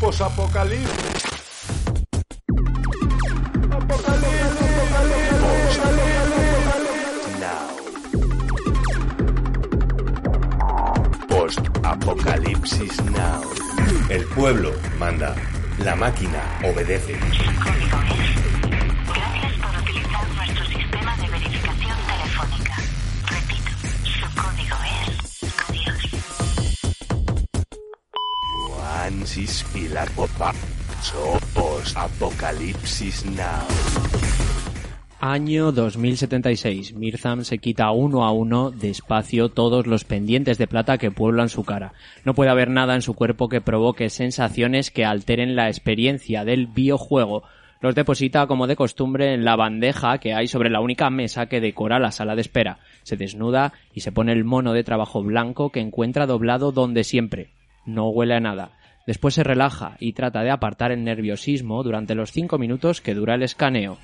Posapocalipsis. Post-Apocalipsis Now. El pueblo manda. La máquina obedece. Pilar Popa. So Post-Apocalipsis Now. Año 2076. Mirzam se quita uno a uno despacio todos los pendientes de plata que pueblan su cara. No puede haber nada en su cuerpo que provoque sensaciones que alteren la experiencia del videojuego. Los deposita como de costumbre en la bandeja que hay sobre la única mesa que decora la sala de espera. Se desnuda y se pone el mono de trabajo blanco que encuentra doblado donde siempre. No huele a nada. Después se relaja y trata de apartar el nerviosismo durante los cinco minutos que dura el escaneo.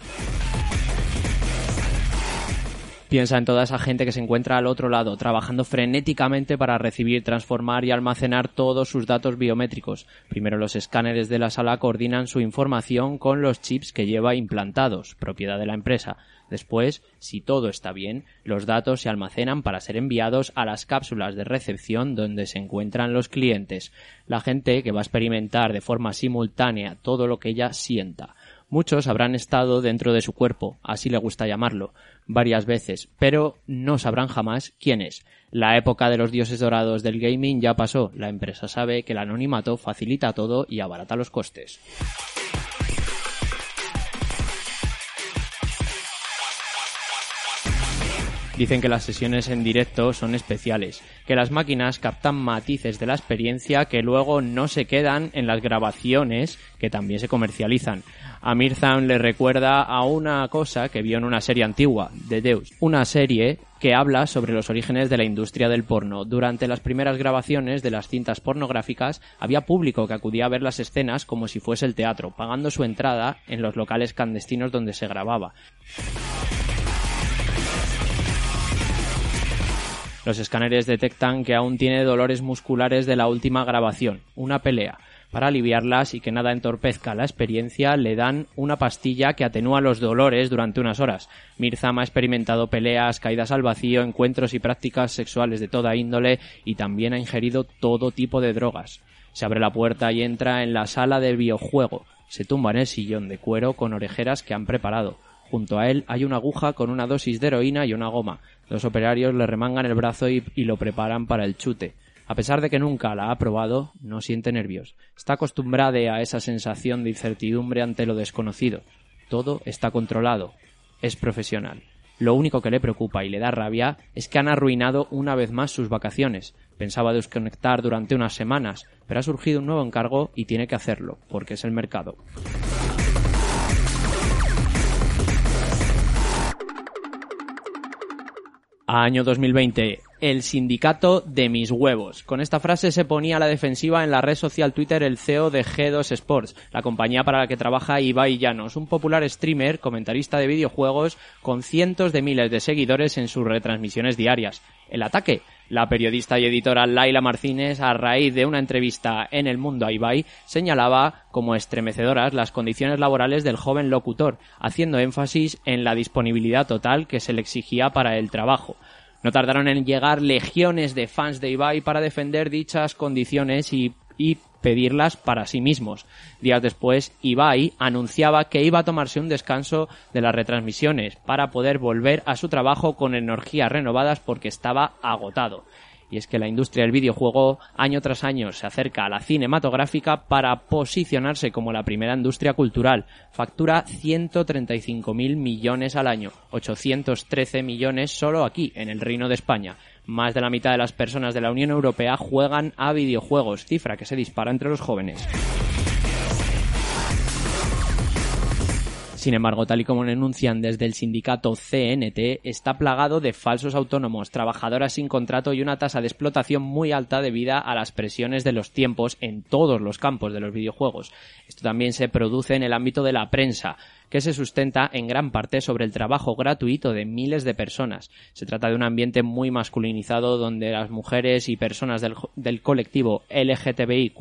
Piensa en toda esa gente que se encuentra al otro lado, trabajando frenéticamente para recibir, transformar y almacenar todos sus datos biométricos. Primero los escáneres de la sala coordinan su información con los chips que lleva implantados, propiedad de la empresa. Después, si todo está bien, los datos se almacenan para ser enviados a las cápsulas de recepción donde se encuentran los clientes. La gente que va a experimentar de forma simultánea todo lo que ella sienta. Muchos habrán estado dentro de su cuerpo, así le gusta llamarlo, varias veces, pero no sabrán jamás quién es. La época de los dioses dorados del gaming ya pasó. La empresa sabe que el anonimato facilita todo y abarata los costes. Dicen que las sesiones en directo son especiales, que las máquinas captan matices de la experiencia que luego no se quedan en las grabaciones que también se comercializan. A Mirzam le recuerda a una cosa que vio en una serie antigua, The Deus, una serie que habla sobre los orígenes de la industria del porno. Durante las primeras grabaciones de las cintas pornográficas había público que acudía a ver las escenas como si fuese el teatro, pagando su entrada en los locales clandestinos donde se grababa. Los escáneres detectan que aún tiene dolores musculares de la última grabación, una pelea. Para aliviarlas y que nada entorpezca la experiencia, le dan una pastilla que atenúa los dolores durante unas horas. Mirzam ha experimentado peleas, caídas al vacío, encuentros y prácticas sexuales de toda índole y también ha ingerido todo tipo de drogas. Se abre la puerta y entra en la sala del videojuego. Se tumba en el sillón de cuero con orejeras que han preparado. Junto a él hay una aguja con una dosis de heroína y una goma. Los operarios le remangan el brazo y, lo preparan para el chute. A pesar de que nunca la ha probado, no siente nervios. Está acostumbrada a esa sensación de incertidumbre ante lo desconocido. Todo está controlado. Es profesional. Lo único que le preocupa y le da rabia es que han arruinado una vez más sus vacaciones. Pensaba desconectar durante unas semanas, pero ha surgido un nuevo encargo y tiene que hacerlo, porque es el mercado. Año 2020. El sindicato de mis huevos. Con esta frase se ponía a la defensiva en la red social Twitter el CEO de G2 Sports, la compañía para la que trabaja Ibai Llanos, un popular streamer, comentarista de videojuegos, con cientos de miles de seguidores en sus retransmisiones diarias. El ataque. La periodista y editora Laila Martínez, a raíz de una entrevista en El Mundo Ibai, señalaba como estremecedoras las condiciones laborales del joven locutor, haciendo énfasis en la disponibilidad total que se le exigía para el trabajo. No tardaron en llegar legiones de fans de Ibai para defender dichas condiciones y, y pedirlas para sí mismos. Días después, Ibai anunciaba que iba a tomarse un descanso de las retransmisiones para poder volver a su trabajo con energías renovadas porque estaba agotado. Y es que la industria del videojuego año tras año se acerca a la cinematográfica para posicionarse como la primera industria cultural. Factura 135.000 millones al año, 813 millones solo aquí, en el Reino de España. Más de la mitad de las personas de la Unión Europea juegan a videojuegos, cifra que se dispara entre los jóvenes. Sin embargo, tal y como denuncian desde el sindicato CNT, está plagado de falsos autónomos, trabajadoras sin contrato y una tasa de explotación muy alta debido a las presiones de los tiempos en todos los campos de los videojuegos. Esto también se produce en el ámbito de la prensa. Que se sustenta en gran parte sobre el trabajo gratuito de miles de personas. Se trata de un ambiente muy masculinizado donde las mujeres y personas del, colectivo LGTBIQ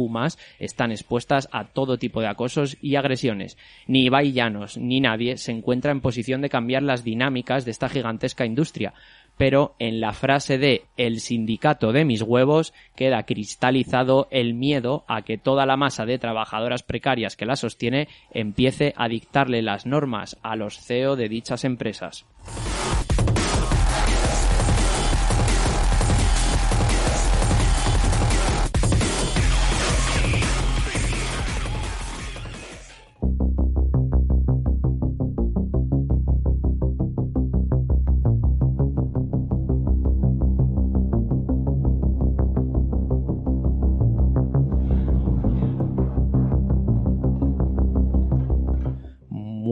están expuestas a todo tipo de acosos y agresiones. Ni Ibai Llanos ni nadie se encuentra en posición de cambiar las dinámicas de esta gigantesca industria pero en la frase de el sindicato de mis huevos queda cristalizado el miedo a que toda la masa de trabajadoras precarias que la sostiene empiece a dictarle las normas a los CEO de dichas empresas.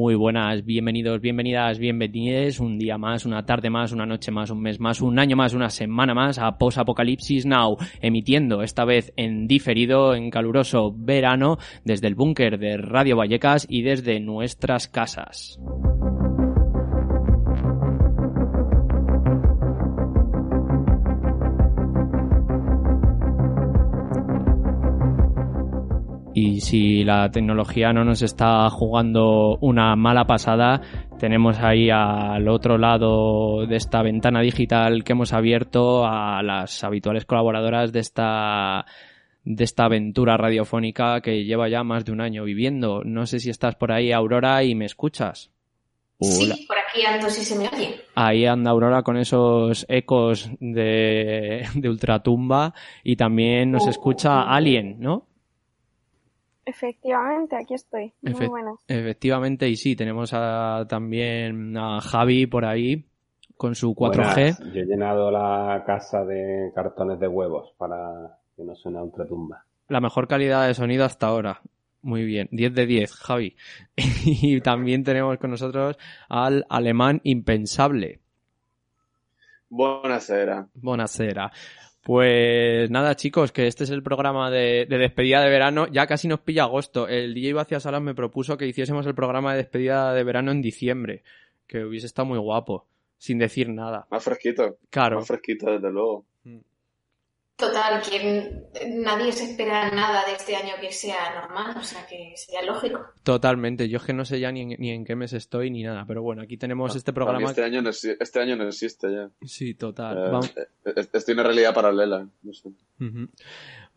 Muy buenas, bienvenidos, bienvenidas, bienvenides un día más, una tarde más, una noche más, un mes más, un año más, una semana más a Post Apocalipsis Now, emitiendo esta vez en diferido, en caluroso verano, desde el búnker de Radio Vallecas y desde nuestras casas. Y si la tecnología no nos está jugando una mala pasada, tenemos ahí al otro lado de esta ventana digital que hemos abierto a las habituales colaboradoras de esta de esta aventura radiofónica que lleva ya más de un año viviendo. No sé si estás por ahí, Aurora, y me escuchas. Hola. Sí, por aquí ando si se me oye. Ahí anda Aurora con esos ecos de, de ultratumba y también nos escucha Alien, ¿no? Efectivamente, aquí estoy. Muy Efe- buenas. Efectivamente, y sí, tenemos a- también a Javi por ahí con su 4G. Buenas. Yo he llenado la casa de cartones de huevos para que no suene a ultratumba. La mejor calidad de sonido hasta ahora. Muy bien, 10 de 10, Javi. Y también tenemos con nosotros al alemán impensable. Buonasera. Buenasera. Pues nada, chicos, que este es el programa de, de despedida de verano. Ya casi nos pilla agosto. El DJ Vacía Salas me propuso que hiciésemos el programa de despedida de verano en diciembre. Que hubiese estado muy guapo. Sin decir nada. Más fresquito. Claro. Más fresquito, desde luego. Total, que nadie se espera nada de este año que sea normal, o sea que sería lógico. Totalmente. Yo es que no sé ya ni en, ni en qué mes estoy ni nada. Pero bueno, aquí tenemos este programa. Este año, no, este año no existe ya. Sí, total. Eh, Vamos- eh, eh, Estoy en una realidad paralela. No sé. Ujú.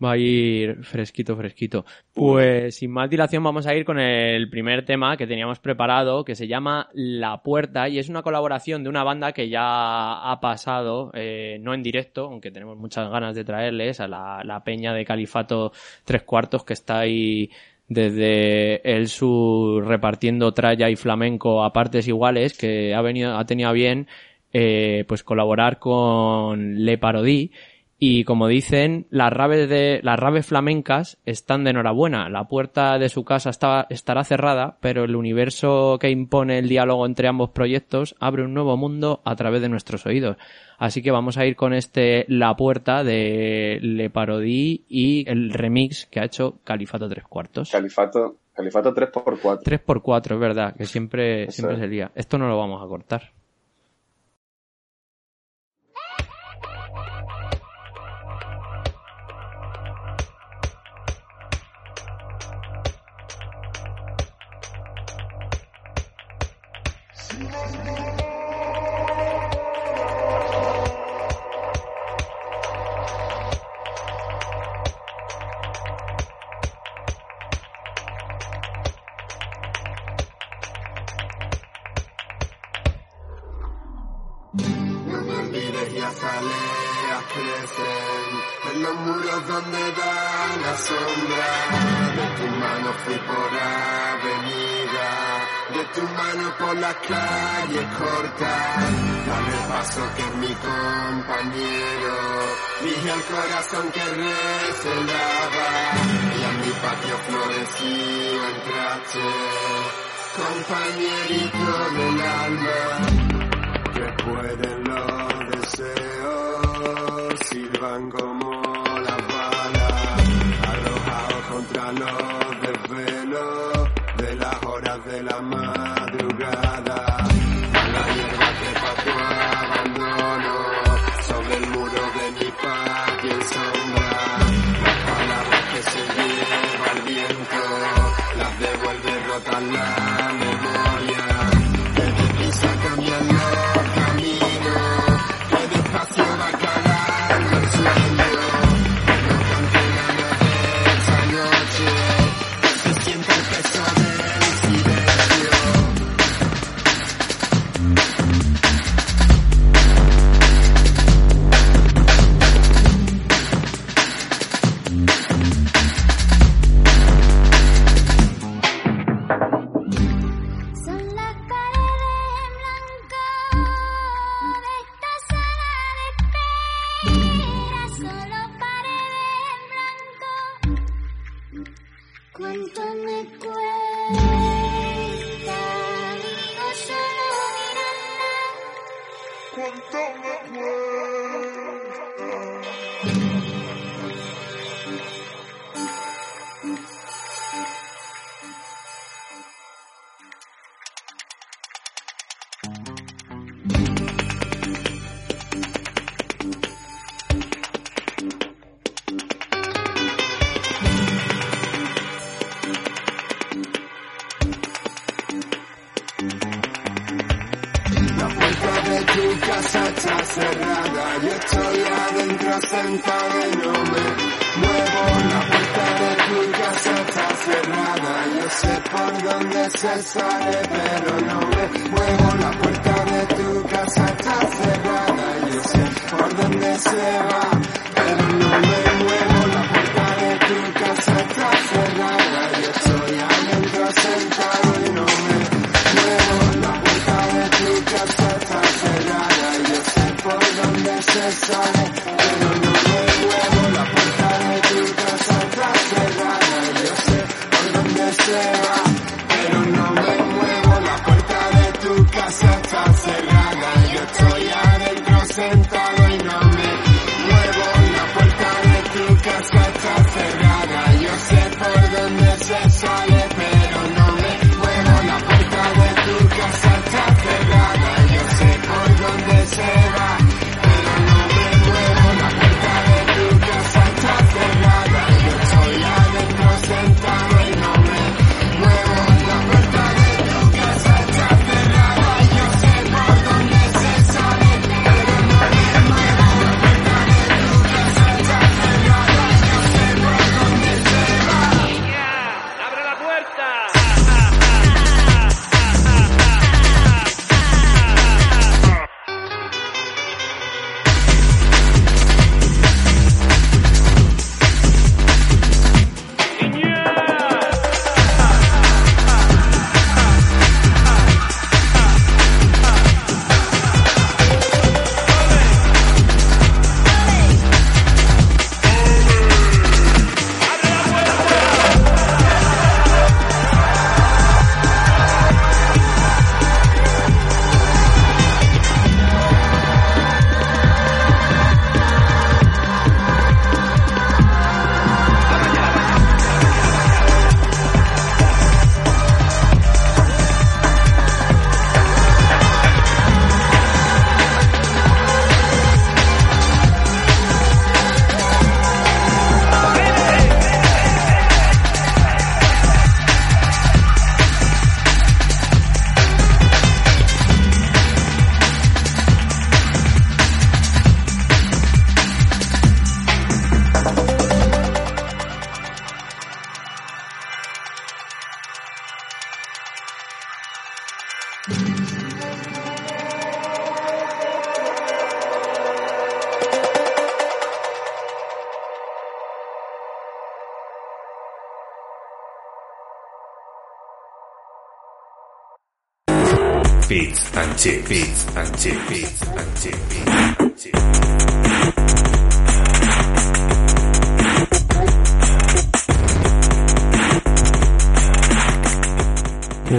Va a ir fresquito, fresquito. Pues sin más dilación vamos a ir con el primer tema que teníamos preparado, que se llama La Puerta, y es una colaboración de una banda que ya ha pasado, eh, no en directo, aunque tenemos muchas ganas de traerles, a la, la peña de Califato Tres Cuartos, que está ahí desde el sur repartiendo tralla y flamenco a partes iguales, que ha venido, ha tenido bien eh, pues colaborar con Le Parodí y como dicen, las raves de las raves flamencas están de enhorabuena. La puerta de su casa está, estará cerrada, pero el universo que impone el diálogo entre ambos proyectos abre un nuevo mundo a través de nuestros oídos. Así que vamos a ir con este La Puerta de Le Parodí y el remix que ha hecho Califato Tres Cuartos. Califato, Califato 3x4. 3x4, es verdad, que siempre, Eso siempre es. se lía. Esto no lo vamos a cortar. Recelaba y a mi patio floreció entraste. Compañerito del alma se sale, pero no me muevo. La puerta de tu casa está cerrada, yo sé por dónde se va.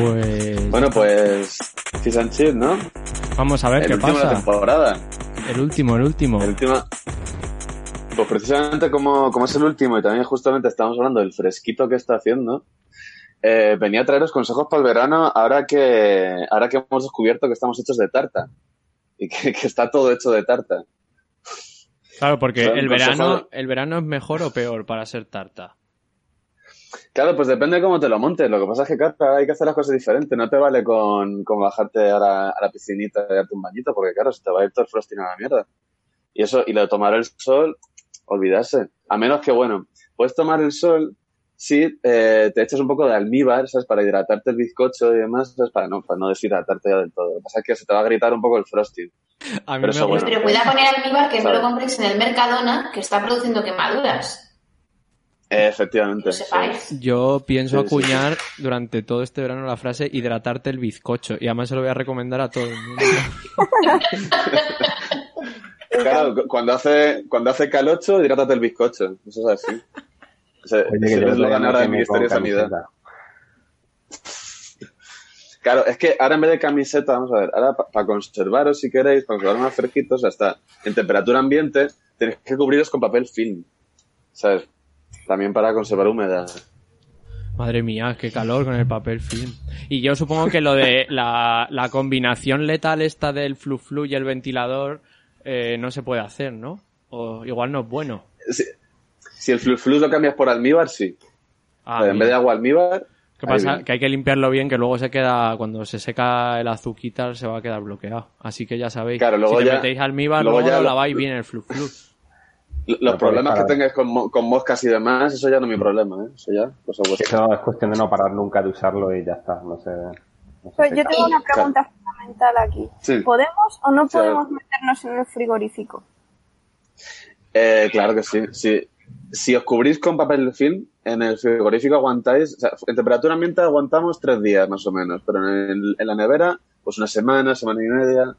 Pues. Bueno, pues. Chis and ¿no? Vamos a ver qué último pasa. De la temporada. El último, el último. El último. Pues precisamente como, es el último y también justamente estamos hablando del fresquito que está haciendo, eh, venía a traeros consejos para el verano ahora que, ahora que hemos descubierto que estamos hechos de tarta y que, que está todo hecho de tarta. Claro, porque el verano, el verano es mejor o peor para ser tarta. Claro, pues depende de cómo te lo montes. Lo que pasa es que, claro, hay que hacer las cosas diferentes. No te vale con, con bajarte a la, a la piscinita y darte un bañito, porque, claro, se te va a ir todo el frosting a la mierda. Y eso, y lo de tomar el sol, olvidarse. A menos que, bueno, puedes tomar el sol si eh, te echas un poco de almíbar, ¿sabes? Para hidratarte el bizcocho y demás, ¿sabes? Para no, para no deshidratarte ya del todo. Lo que pasa es que se te va a gritar un poco el frosting. A mí Pero me eso, gusta. Pero cuidado con el almíbar que no Sabe. lo compréis en el Mercadona, que está produciendo quemaduras. Efectivamente. Que lo sepáis. Yo pienso Sí, sí, acuñar durante todo este verano la frase hidratarte el bizcocho. Y además se lo voy a recomendar a todo el mundo. Claro, cu- cuando hace, cuando hace calocho, hidrátate el bizcocho. Eso es así. Oye, ese que es lo ahora del Ministerio de Sanidad. Claro, es que ahora en vez de camiseta, vamos a ver, ahora para conservaros si queréis, para conservar más fresquitos, hasta en temperatura ambiente, tenéis que cubriros con papel film. ¿Sabes? También para conservar humedad. Madre mía, qué calor con el papel film. Y yo supongo que lo de la, la combinación letal esta del flu flu y el ventilador eh, no se puede hacer, ¿no? O igual no es bueno. Si, si el flu flu lo cambias por almíbar, sí. Ah, O sea, en vez de agua almíbar, ¿Qué pasa? Que hay que limpiarlo bien, que luego se queda, cuando se seca el azuquita, se va a quedar bloqueado. Así que ya sabéis. Claro, luego si le ya- metéis almíbar, luego luego, ya lo laváis bien el flu flu. Los Lo problemas que tengáis con, mo- con moscas y demás, eso ya no es mi problema, ¿eh? Eso ya, cosa. Eso es cuestión de no parar nunca de usarlo y ya está. No sé. no sé Pues yo tengo una pregunta fundamental aquí. Sí. ¿Podemos o no Sí, podemos meternos en el frigorífico? Eh, claro que sí. Si, si os cubrís con papel film, en el frigorífico aguantáis, o sea, en temperatura ambiente aguantamos tres días más o menos, pero en, el- en la nevera, pues una semana, semana y media.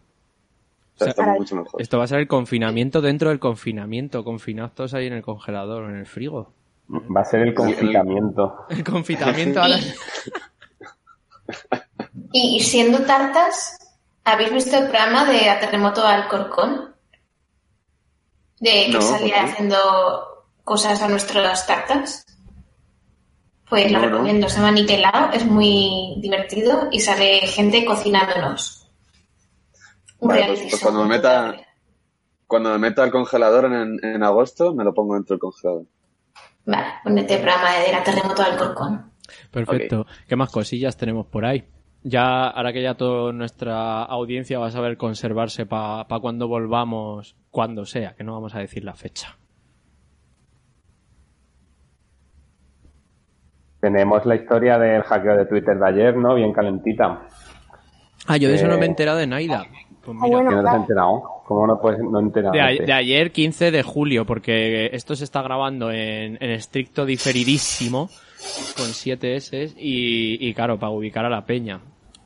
O sea, O sea, está mucho mejor. Esto va a ser el confinamiento dentro del confinamiento, confinados todos ahí en el congelador o en el frigo. Va a ser el confitamiento. El confitamiento ahora... Y, y siendo tartas, ¿habéis visto el programa de A Terremoto al Corcón? De que No, salía haciendo cosas a nuestras tartas. Pues lo no. recomiendo, se llama Niquelao, es muy divertido y sale gente cocinándonos. Un Vale, reality pues- pues show cuando me meta- Cuando me meta al congelador en, en agosto, me lo pongo dentro del congelador. Vale, ponete el programa de A Terremoto al Corcón. Perfecto. ¿Qué más cosillas tenemos por ahí? Ya, ahora que ya toda nuestra audiencia va a saber conservarse para cuando volvamos, cuando sea, que no vamos a decir la fecha. Tenemos la historia del hackeo de Twitter de ayer, ¿no? Bien calentita. Ah, yo de eso no Eh, me he enterado de Naida. Pues Ah, mira, bueno, ¿Que no te has claro. enterado? ¿Cómo no puedes no enterarte? de, a- de ayer 15 de julio, porque esto se está grabando en, en estricto diferidísimo, con 7 S, y, y claro, para ubicar a la peña.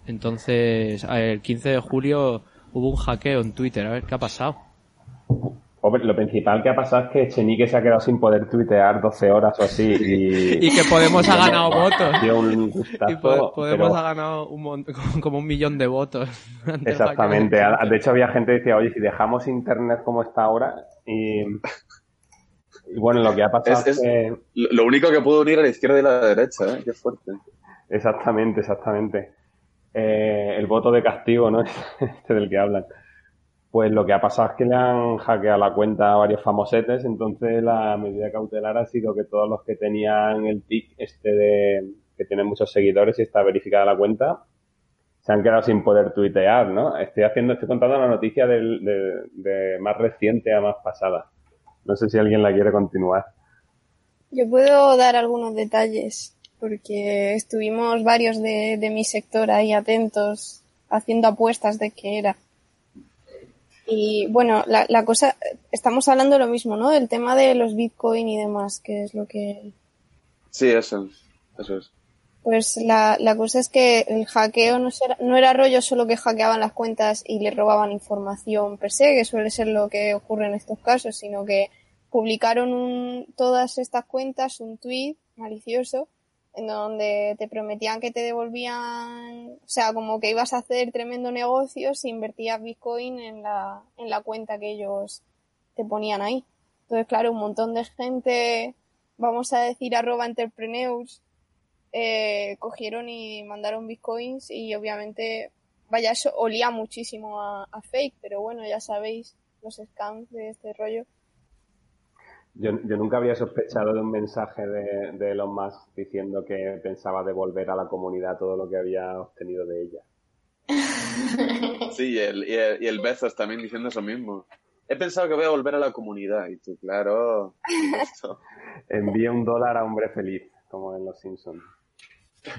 Entonces, el 15 de julio hubo un hackeo en Twitter, a ver qué ha pasado. Hombre, lo principal que ha pasado es que Chenique se ha quedado sin poder tuitear 12 horas o así. Y, Y que Podemos ha ganado votos. Y Po- Podemos pero- ha ganado un mon- como un millón de votos. Exactamente. de A- hecho, había gente que decía, oye, si dejamos internet como está ahora y... y bueno, lo que ha pasado Es- es, es- que... Lo único que puedo unir a la izquierda y la derecha, ¿eh? Qué fuerte. Exactamente, exactamente. Eh, el voto de castigo, ¿no? Este del que hablan. Pues lo que ha pasado es que le han hackeado la cuenta a varios famosetes, entonces la medida cautelar ha sido que todos los que tenían el tic este de que tienen muchos seguidores y está verificada la cuenta, se han quedado sin poder tuitear, ¿no? Estoy haciendo, estoy contando la noticia del- de, de más reciente a más pasada. No sé si alguien la quiere continuar. Yo puedo dar algunos detalles, porque estuvimos varios de, de mi sector ahí atentos, haciendo apuestas de qué era. Y bueno, la, la cosa, estamos hablando de lo mismo, ¿no? Del tema de los Bitcoin y demás, que es lo que... Sí, eso. Eso es. Pues la, la cosa es que el hackeo no, será- no era rollo solo que hackeaban las cuentas y le robaban información per se, que suele ser lo que ocurre en estos casos, sino que publicaron un- todas estas cuentas un tweet malicioso en donde te prometían que te devolvían, o sea, como que ibas a hacer tremendo negocio si invertías Bitcoin en la, en la cuenta que ellos te ponían ahí. Entonces, claro, un montón de gente, vamos a decir arroba entrepreneurs, eh, cogieron y mandaron bitcoins y obviamente, vaya, eso olía muchísimo a, a fake, pero bueno, ya sabéis los scams de este rollo. Yo, yo nunca habría sospechado de un mensaje de, de Elon Musk diciendo que pensaba devolver a la comunidad todo lo que había obtenido de ella. Sí, y el, y, el, y el Bezos también diciendo eso mismo. He pensado que voy a volver a la comunidad. Y tú, claro. esto. Envía un dólar a hombre feliz, como en Los Simpsons.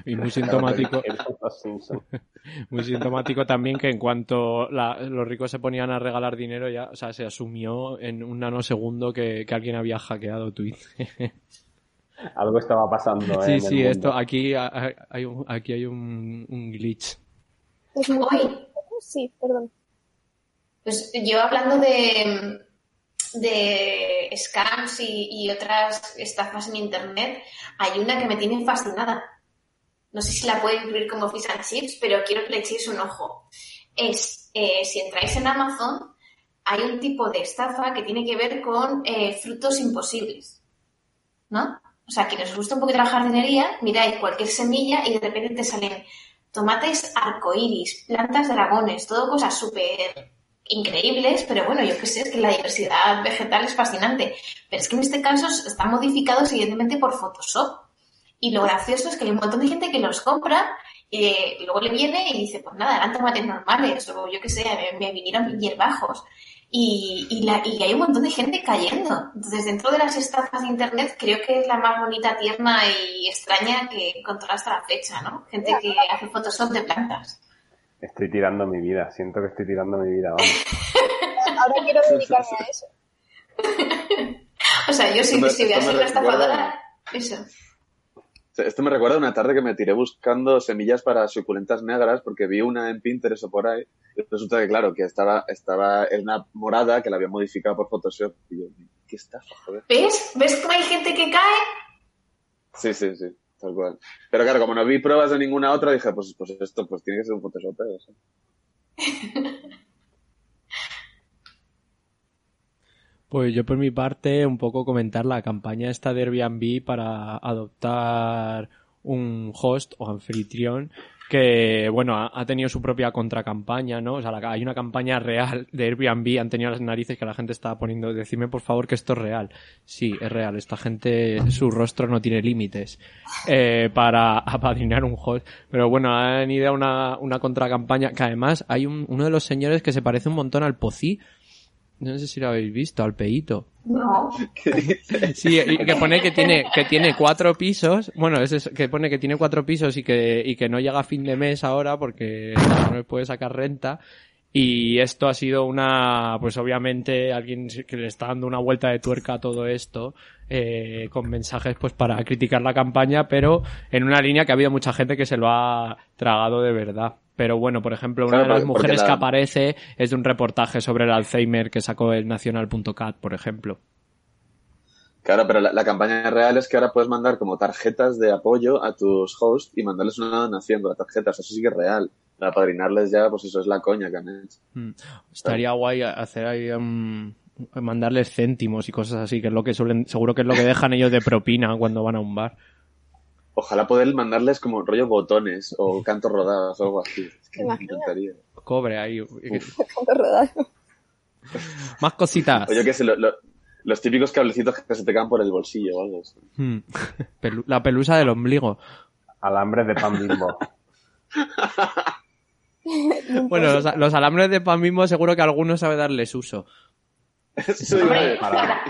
Y muy sintomático, muy sintomático también que en cuanto la- los ricos se ponían a regalar dinero ya, o sea, se asumió en un nanosegundo que, que alguien había hackeado Twitter. Algo estaba pasando. ¿eh? sí, en el sí, mundo. esto, aquí hay, un, aquí hay un, un glitch. Es muy... Hoy, Sí, perdón. pues yo hablando de, de scams y, y otras estafas en internet, hay una que me tiene fascinada. No sé si la puedo incluir como fish and chips, pero quiero que le echéis un ojo. Es, eh, si entráis en Amazon, hay un tipo de estafa que tiene que ver con eh, frutos imposibles. ¿No? O sea, quienes os gusta un poquito la jardinería, miráis cualquier semilla y de repente te salen tomates arcoíris, plantas dragones, todo cosas súper increíbles, pero bueno, yo qué sé, es que la diversidad vegetal es fascinante. Pero es que en este caso están modificados evidentemente por Photoshop. Y lo gracioso es que hay un montón de gente que los compra y eh, luego le viene y dice, pues nada, eran tomates normales, o yo qué sé, me, me vinieron hierbajos. Y, y, la, y hay un montón de gente cayendo. Entonces, dentro de las estafas de Internet, creo que es la más bonita, tierna y extraña que he encontrado hasta la fecha, ¿no? Gente que hace Photoshop de plantas. Estoy tirando mi vida. Siento que estoy tirando mi vida. Vamos. Ahora quiero dedicarme a eso. O sea, yo si, si voy a ser una estafadora, eso. Esto me recuerda una tarde que me tiré buscando semillas para suculentas negras porque vi una en Pinterest o por ahí. Y resulta que, claro, que estaba, estaba en una morada que la había modificado por Photoshop. Y yo, ¿qué estafa, joder? ¿Ves? ¿Ves cómo hay gente que cae? Sí, sí, sí, tal cual. Pero claro, como no vi pruebas de ninguna otra, dije, pues, pues esto pues tiene que ser un Photoshop. ¿eh? O sea. Pues yo por mi parte un poco comentar la campaña esta de Airbnb para adoptar un host o anfitrión que, bueno, ha, tenido su propia contracampaña, ¿no? O sea, hay una campaña real de Airbnb, han tenido las narices que la gente estaba poniendo, decime por favor que esto es real. Sí, es real, esta gente, su rostro no tiene límites eh, para apadrinar un host. Pero bueno, han ido a una, una contracampaña que además hay un- uno de los señores que se parece un montón al Pocí, no sé si lo habéis visto, al Peito. No. Sí, y que pone que tiene, que tiene cuatro pisos, bueno, es eso, que pone que tiene cuatro pisos y que, y que no llega a fin de mes ahora porque no le puede sacar renta. Y esto ha sido una, pues obviamente alguien que le está dando una vuelta de tuerca a todo esto, eh, con mensajes pues para criticar la campaña, pero en una línea que ha habido mucha gente que se lo ha tragado de verdad. Pero bueno, por ejemplo, una Claro, de las mujeres la- que aparece es de un reportaje sobre el Alzheimer que sacó el Nacional.cat, por ejemplo. Claro, pero la, la campaña real es que ahora puedes mandar como tarjetas de apoyo a tus hosts y mandarles una donación con las tarjetas. Eso sí que es real. Para padrinarles ya, pues eso es la coña que han hecho. Mm. Estaría guay hacer ahí um, mandarles céntimos y cosas así, que es lo que suelen, seguro que es lo que dejan ellos de propina cuando van a un bar. Ojalá poder mandarles como rollo botones o cantos rodados o algo así. Es que ¿Te me encantaría. Cobre ahí. Tanto rodado. Más cositas. O yo qué sé, lo- lo- los típicos cablecitos que se te caen por el bolsillo o algo así. Mm. Pelu- la pelusa del ombligo. Alambres de pan bimbo. Bueno, los, los alambres de pan mismo seguro que alguno sabe darles uso. Eso para para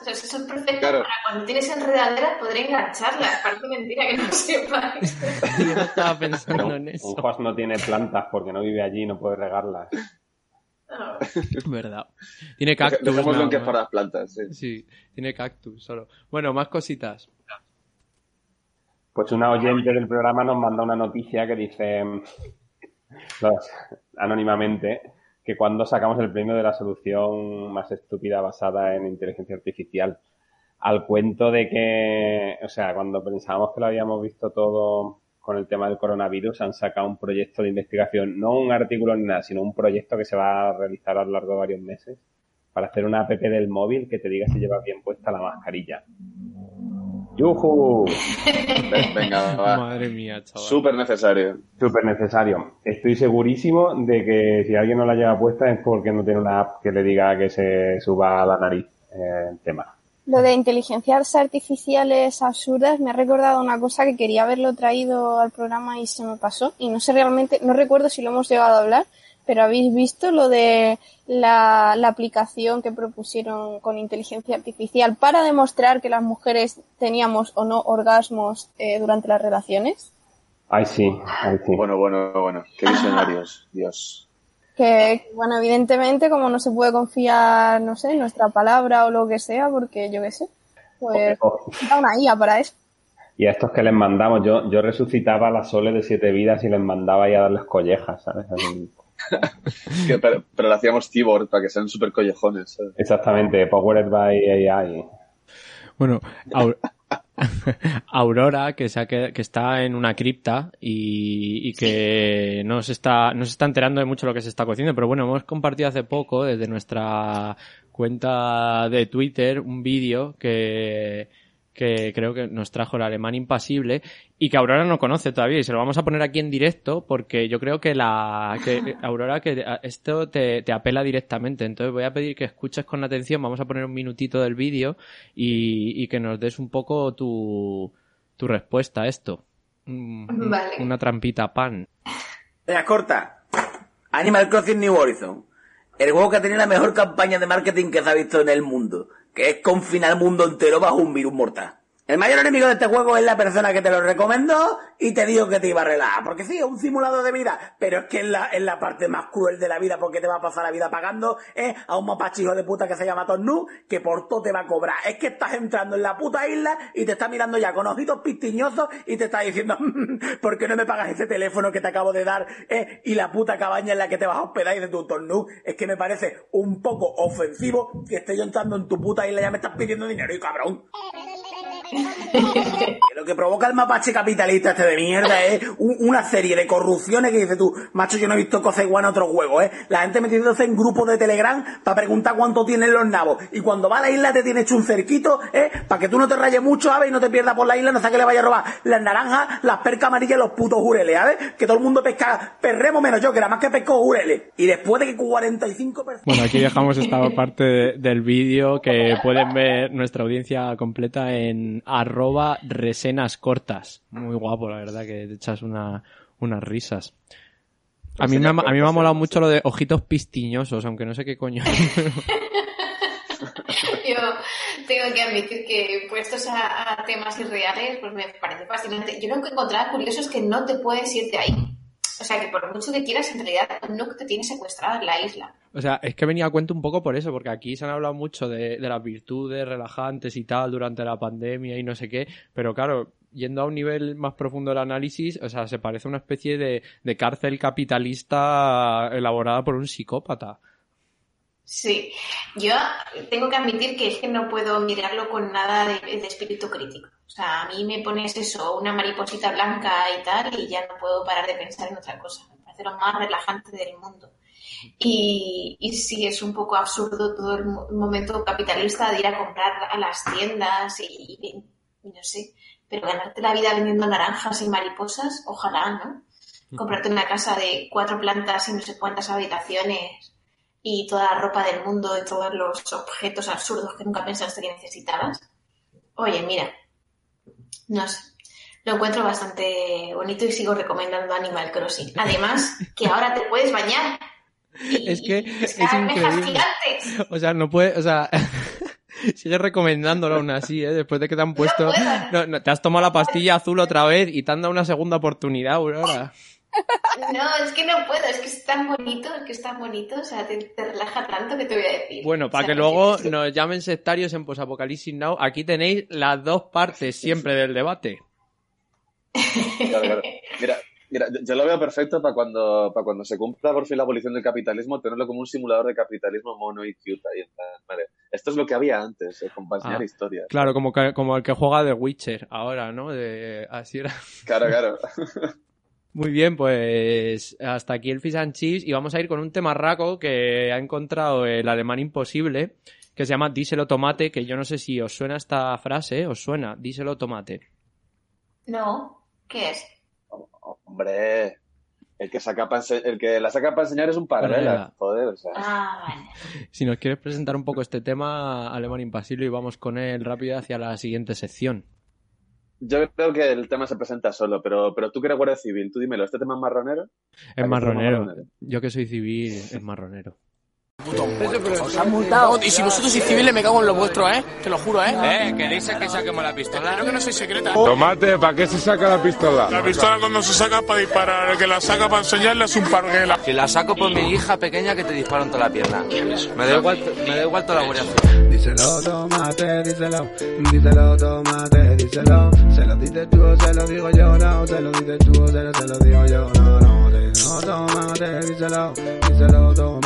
o sea, eso es perfecto Claro. para cuando tienes enredaderas poder engancharlas. Parece mentira que no sepáis. Yo no estaba pensando en un, eso. un host no tiene plantas porque no vive allí y no puede regarlas. No. Verdad. Tiene cactus. Dejémoslo nada en que es para las plantas. sí. Sí, tiene cactus solo. Bueno, más cositas. Pues una oyente del programa nos manda una noticia que dice los- anónimamente que cuando sacamos el premio de la solución más estúpida basada en inteligencia artificial al cuento de que, o sea, cuando pensábamos que lo habíamos visto todo con el tema del coronavirus, han sacado un proyecto de investigación, no un artículo ni nada, sino un proyecto que se va a realizar a lo largo de varios meses para hacer una app del móvil que te diga si llevas bien puesta la mascarilla. ¡Yujú! Ve- Venga, va. Madre mía, chaval. Súper necesario. Súper necesario. Estoy segurísimo de que si alguien no la lleva puesta es porque no tiene una app que le diga que se suba a la nariz eh, el tema. Lo de inteligencias artificiales absurdas me ha recordado una cosa que quería haberlo traído al programa y se me pasó. Y no sé realmente, no recuerdo si lo hemos llegado a hablar, pero habéis visto lo de la, la aplicación que propusieron con inteligencia artificial para demostrar que las mujeres teníamos o no orgasmos eh, durante las relaciones. Ay, sí, ay, sí. Bueno, bueno, bueno. Qué visionarios, Dios. Que, bueno, evidentemente, como no se puede confiar, no sé, en nuestra palabra o lo que sea, porque yo qué sé, pues da una IA para eso. Y a estos que les mandamos, yo, yo resucitaba a las soles de siete vidas y les mandaba ahí a darles collejas, ¿sabes? Así. Que- pero, pero lo hacíamos Tibor para que sean súper collejones. ¿sabes? Exactamente, Powered by AI. Bueno, Au- Aurora, que, se ha qued- que está en una cripta y, y que no se, está, no se está enterando de mucho lo que se está cociendo, pero bueno, hemos compartido hace poco desde nuestra cuenta de Twitter un vídeo que, que creo que nos trajo el alemán impasible y que Aurora no conoce todavía y se lo vamos a poner aquí en directo porque yo creo que la que Aurora que esto te, te apela directamente entonces voy a pedir que escuches con atención vamos a poner un minutito del vídeo y, y que nos des un poco tu, tu respuesta a esto Vale. una trampita pan Venga, corta. Animal Crossing New Horizon. El juego que ha tenido la mejor campaña de marketing que se ha visto en el mundo. Que es confinar al mundo entero bajo un virus mortal. El mayor enemigo de este juego es la persona que te lo recomendó y te dijo que te iba a relajar. Porque sí, es un simulador de vida, pero es que es la, es la parte más cruel de la vida porque te va a pasar la vida pagando eh, a un mapache hijo de puta que se llama Tornu que por todo te va a cobrar. Es que estás entrando en la puta isla y te está mirando ya con ojitos pistiñosos y te está diciendo ¿por qué no me pagas ese teléfono que te acabo de dar eh, y la puta cabaña en la que te vas a hospedar y de tu Tornu? Es que me parece un poco ofensivo que esté yo entrando en tu puta isla y ya me estás pidiendo dinero y cabrón. Lo que provoca el mapache capitalista este de mierda es un- una serie de corrupciones que dices tú, macho, yo no he visto igual en otros juegos, ¿eh? La gente metiéndose en grupos de Telegram para preguntar cuánto tienen los nabos. Y cuando va a la isla te tiene hecho un cerquito, ¿eh? Para que tú no te rayes mucho, ¿sabes? Y no te pierdas por la isla, no sé que le vaya a robar las naranjas, las percas amarillas y los putos jureles, ¿sabes? Que todo el mundo pesca, perremos menos yo, que nada más que pesco jureles. Y después de que 45 personas... Bueno, aquí dejamos esta parte de- del vídeo que pueden ver nuestra audiencia completa en arroba resenas cortas. Muy guapo, la verdad, que te echas una, unas risas. A mí, me, a mí me ha molado mucho lo de ojitos pistiñosos, aunque no sé qué coño. Yo tengo que admitir que puestos a, temas irreales, pues me parece fascinante. Yo lo que encontraba curioso es que no te puedes ir ahí. O sea, que por mucho que quieras, en realidad no te tiene secuestrada en la isla. O sea, es que venía a cuento un poco por eso, porque aquí se han hablado mucho de, de las virtudes relajantes y tal durante la pandemia y no sé qué, pero claro, yendo a un nivel más profundo del análisis, o sea, se parece a una especie de, de cárcel capitalista elaborada por un psicópata. Sí, yo tengo que admitir que es que no puedo mirarlo con nada de, de espíritu crítico. O sea, a mí me pones eso, una mariposita blanca y tal, y ya no puedo parar de pensar en otra cosa. Me parece lo más relajante del mundo. Y, y sí, es un poco absurdo todo el mo- momento capitalista de ir a comprar a las tiendas y, y- y no sé, pero ganarte la vida vendiendo naranjas y mariposas, ojalá, ¿no? Comprarte una casa de cuatro plantas y no sé cuántas habitaciones y toda la ropa del mundo y todos los objetos absurdos que nunca pensaste que necesitabas. Oye, mira, no sé, lo encuentro bastante bonito y sigo recomendando Animal Crossing. Además, que ahora te puedes bañar. Y, Es que y es increíble. gigantes. O sea, no puede, o sea, sigue recomendándolo aún así, ¿eh? Después de que te han puesto, no, no, te has tomado la pastilla azul otra vez y te han dado una segunda oportunidad, Aurora. No, es que no puedo, es que es tan bonito, es que es tan bonito, o sea, te, te relaja tanto que te voy a decir. Bueno, O para sea, que luego que- nos llamen sectarios en Posapocalipsis Now, aquí tenéis las dos partes siempre del debate. Claro, claro. Mira, mira, yo- lo veo perfecto para cuando, para cuando se cumpla por fin la abolición del capitalismo, tenerlo como un simulador de capitalismo mono y cute ahí en plan, vale. Esto es lo que había antes, eh, Ah, historias. Claro, como, que- como el que juega de Witcher ahora, ¿no? De, así era. Claro, claro. Muy bien, pues hasta aquí el Fish and Chips y vamos a ir con un temarraco que ha encontrado el alemán imposible, que se llama Díselo Tomate, que yo no sé si os suena esta frase, ¿eh? ¿os suena? Díselo Tomate. No, ¿qué es? Hombre, El que, saca pa el que la saca para enseñar es un Parrela. parrela. Joder, o sea. Ah, vale. Si nos quieres presentar un poco este tema, Alemán Impasible, y vamos con él rápido hacia la siguiente sección. Yo creo que el tema se presenta solo, pero, pero tú que eres guardia civil, tú dímelo, ¿este tema es marronero? Es marronero. marronero. Yo que soy civil, es marronero. Os han multado. Y si vosotros sois civiles, me cago en lo vuestro, ¿eh? Te lo juro, ¿eh? Eh, que dice que saquemos la pistola. Claro que no soy secreta. Tomate, ¿para qué se saca la pistola? La pistola cuando se saca para disparar, el que la saca para enseñarle es un parguela. Si la saco por mi hija pequeña que te disparo en toda la pierna. Me da igual, me da igual toda la guardia. Díselo, tomate, díselo, díselo, tomate, díselo. Se lo dices tú o se lo digo yo, no. Se lo dices tú o se lo, se lo digo yo, no, no. Díselo, tomate, díselo, díselo, tomate,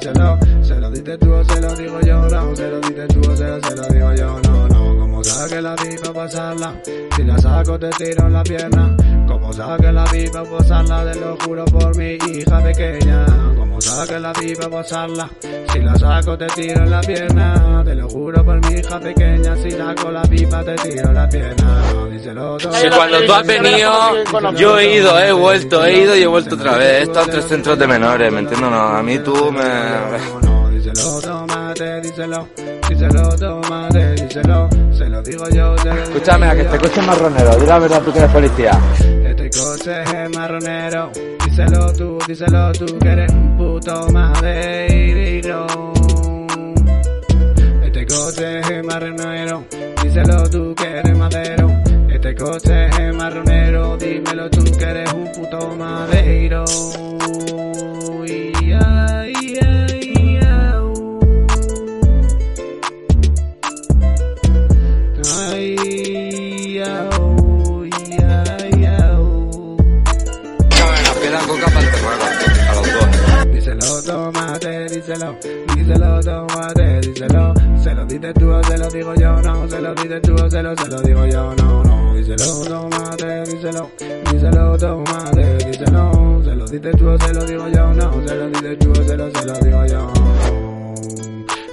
Se lo dices tú o se lo digo yo, no. Se lo dices tú o se lo, se lo digo yo, no, no. Como saque la pipa pasarla, si la saco te tiro en la pierna. Como saque la pipa pasarla, te lo juro por mi hija pequeña. Como saque la pipa pasarla, si la saco te tiro en la pierna. Te lo juro por mi hija pequeña, si saco la pipa te tiro en la pierna. Díselo todo. Si cuando tú has venido, yo he ido, he vuelto, he ido y he vuelto otra vez. He estado en tres centros de menores, ¿me entiendes? No, a mí tú me... Díselo, tomate, díselo, díselo, tomate, díselo, se lo digo yo, se lo Escúchame, a que este coche es marronero. Di la verdad tú que eres policía. Este coche es marronero, díselo tú, díselo tú, que eres Este coche es marronero, díselo tú, que eres madero. Este coche es marronero, dímelo tú, que eres un puto madeiro. Dices tú o se lo digo yo, no. Se lo dices tú o se lo, se lo digo yo, no, no. Díselo, tomate, díselo, díselo, tomate, díselo. Se lo dices tú o se lo digo yo, no. Se lo dices tú o se lo, se lo digo yo.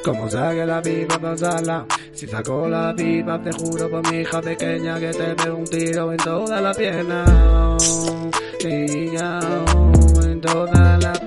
Como saque la pipa pasarla, si saco la pipa te juro por mi hija pequeña que te pego un tiro en toda la pierna. Niña, en toda la pierna.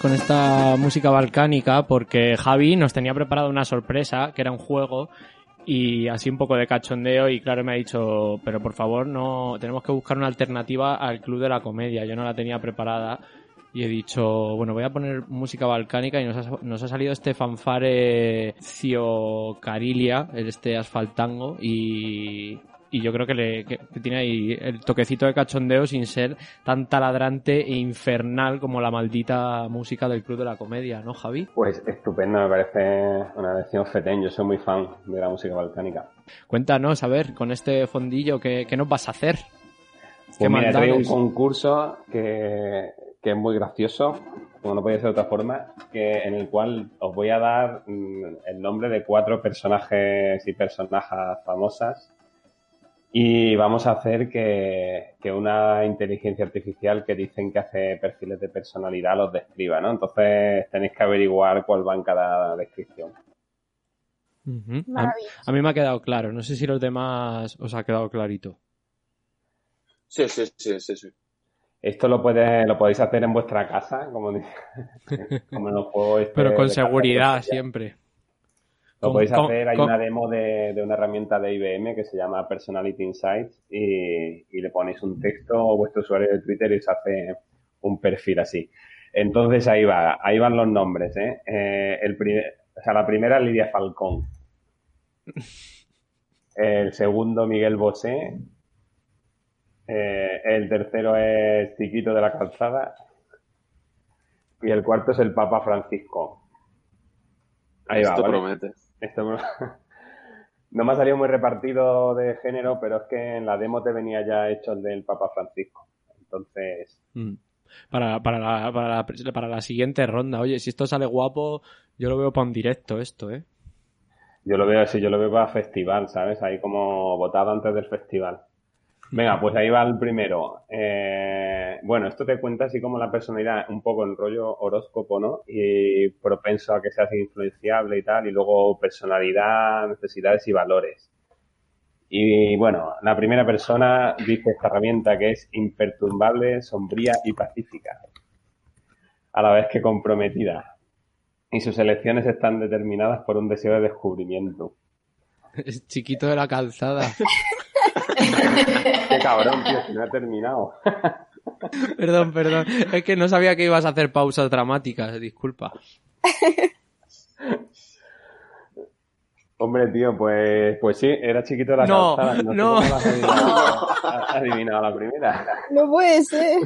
Con esta música balcánica porque Javi nos tenía preparado una sorpresa, que era un juego, y así un poco de cachondeo, y claro, me ha dicho, pero por favor, no, tenemos que buscar una alternativa al Club de la Comedia. Yo no la tenía preparada y he dicho, bueno, voy a poner música balcánica y nos ha, nos ha salido este fanfare Cio Carilia, este asfaltango, y, y yo creo que, le, que, que tiene ahí el toquecito de cachondeo sin ser tan taladrante e infernal como la maldita música del Club de la Comedia, ¿no, Javi? Pues estupendo, me parece una lección fetén. Yo soy muy fan de la música balcánica. Cuéntanos, a ver, con este fondillo, ¿qué, qué nos vas a hacer? Pues mira, traigo un concurso que, que es muy gracioso, como no podía ser de otra forma, que, en el cual os voy a dar mm, el nombre de cuatro personajes y personajes famosas y vamos a hacer que, que una inteligencia artificial que dicen que hace perfiles de personalidad los describa, ¿no? Entonces tenéis que averiguar cuál va en cada descripción. A, mí me ha quedado claro, no sé si los demás os ha quedado clarito. Sí, sí, sí, sí, sí. Esto lo, puede, lo podéis hacer en vuestra casa, como, en los juegos. este Pero con seguridad siempre. Lo podéis hacer, hay una demo de, de una herramienta de IBM que se llama Personality Insights y, y le ponéis un texto o vuestro usuario de Twitter y os hace un perfil así. Entonces ahí va, ahí van los nombres, ¿eh? Eh, el primer- o sea, la primera Lidia Falcón. El segundo Miguel Bosé. Eh, el tercero es Chiquito de la Calzada. Y el cuarto es el Papa Francisco. Ahí va, Esto ¿vale? promete. Esto no- me ha salido muy repartido de género, pero es que en la demo te venía ya hecho el del Papa Francisco. Entonces, Mm. Para, para, la, para, la, para la siguiente ronda. Oye, si esto sale guapo, yo lo veo para un directo esto, ¿eh? yo lo veo así, yo lo veo para festival, ¿sabes? Ahí como votado antes del festival. Venga, pues ahí va el primero. Eh, bueno, esto te cuenta así como la personalidad, un poco en rollo horóscopo, ¿no? Y propenso a que seas influenciable y tal, y luego personalidad, necesidades y valores. Y bueno, la primera persona dice esta herramienta que es imperturbable, sombría y pacífica, a la vez que comprometida. Y sus elecciones están determinadas por un deseo de descubrimiento. Es chiquito de la calzada. Qué cabrón, tío, si no he terminado. perdón, perdón. Es que no sabía que ibas a hacer pausas dramáticas, disculpa. Hombre, tío, pues, pues sí, era chiquito la No, calzada. no. has adivinado. Has adivinado la primera. No puede ser.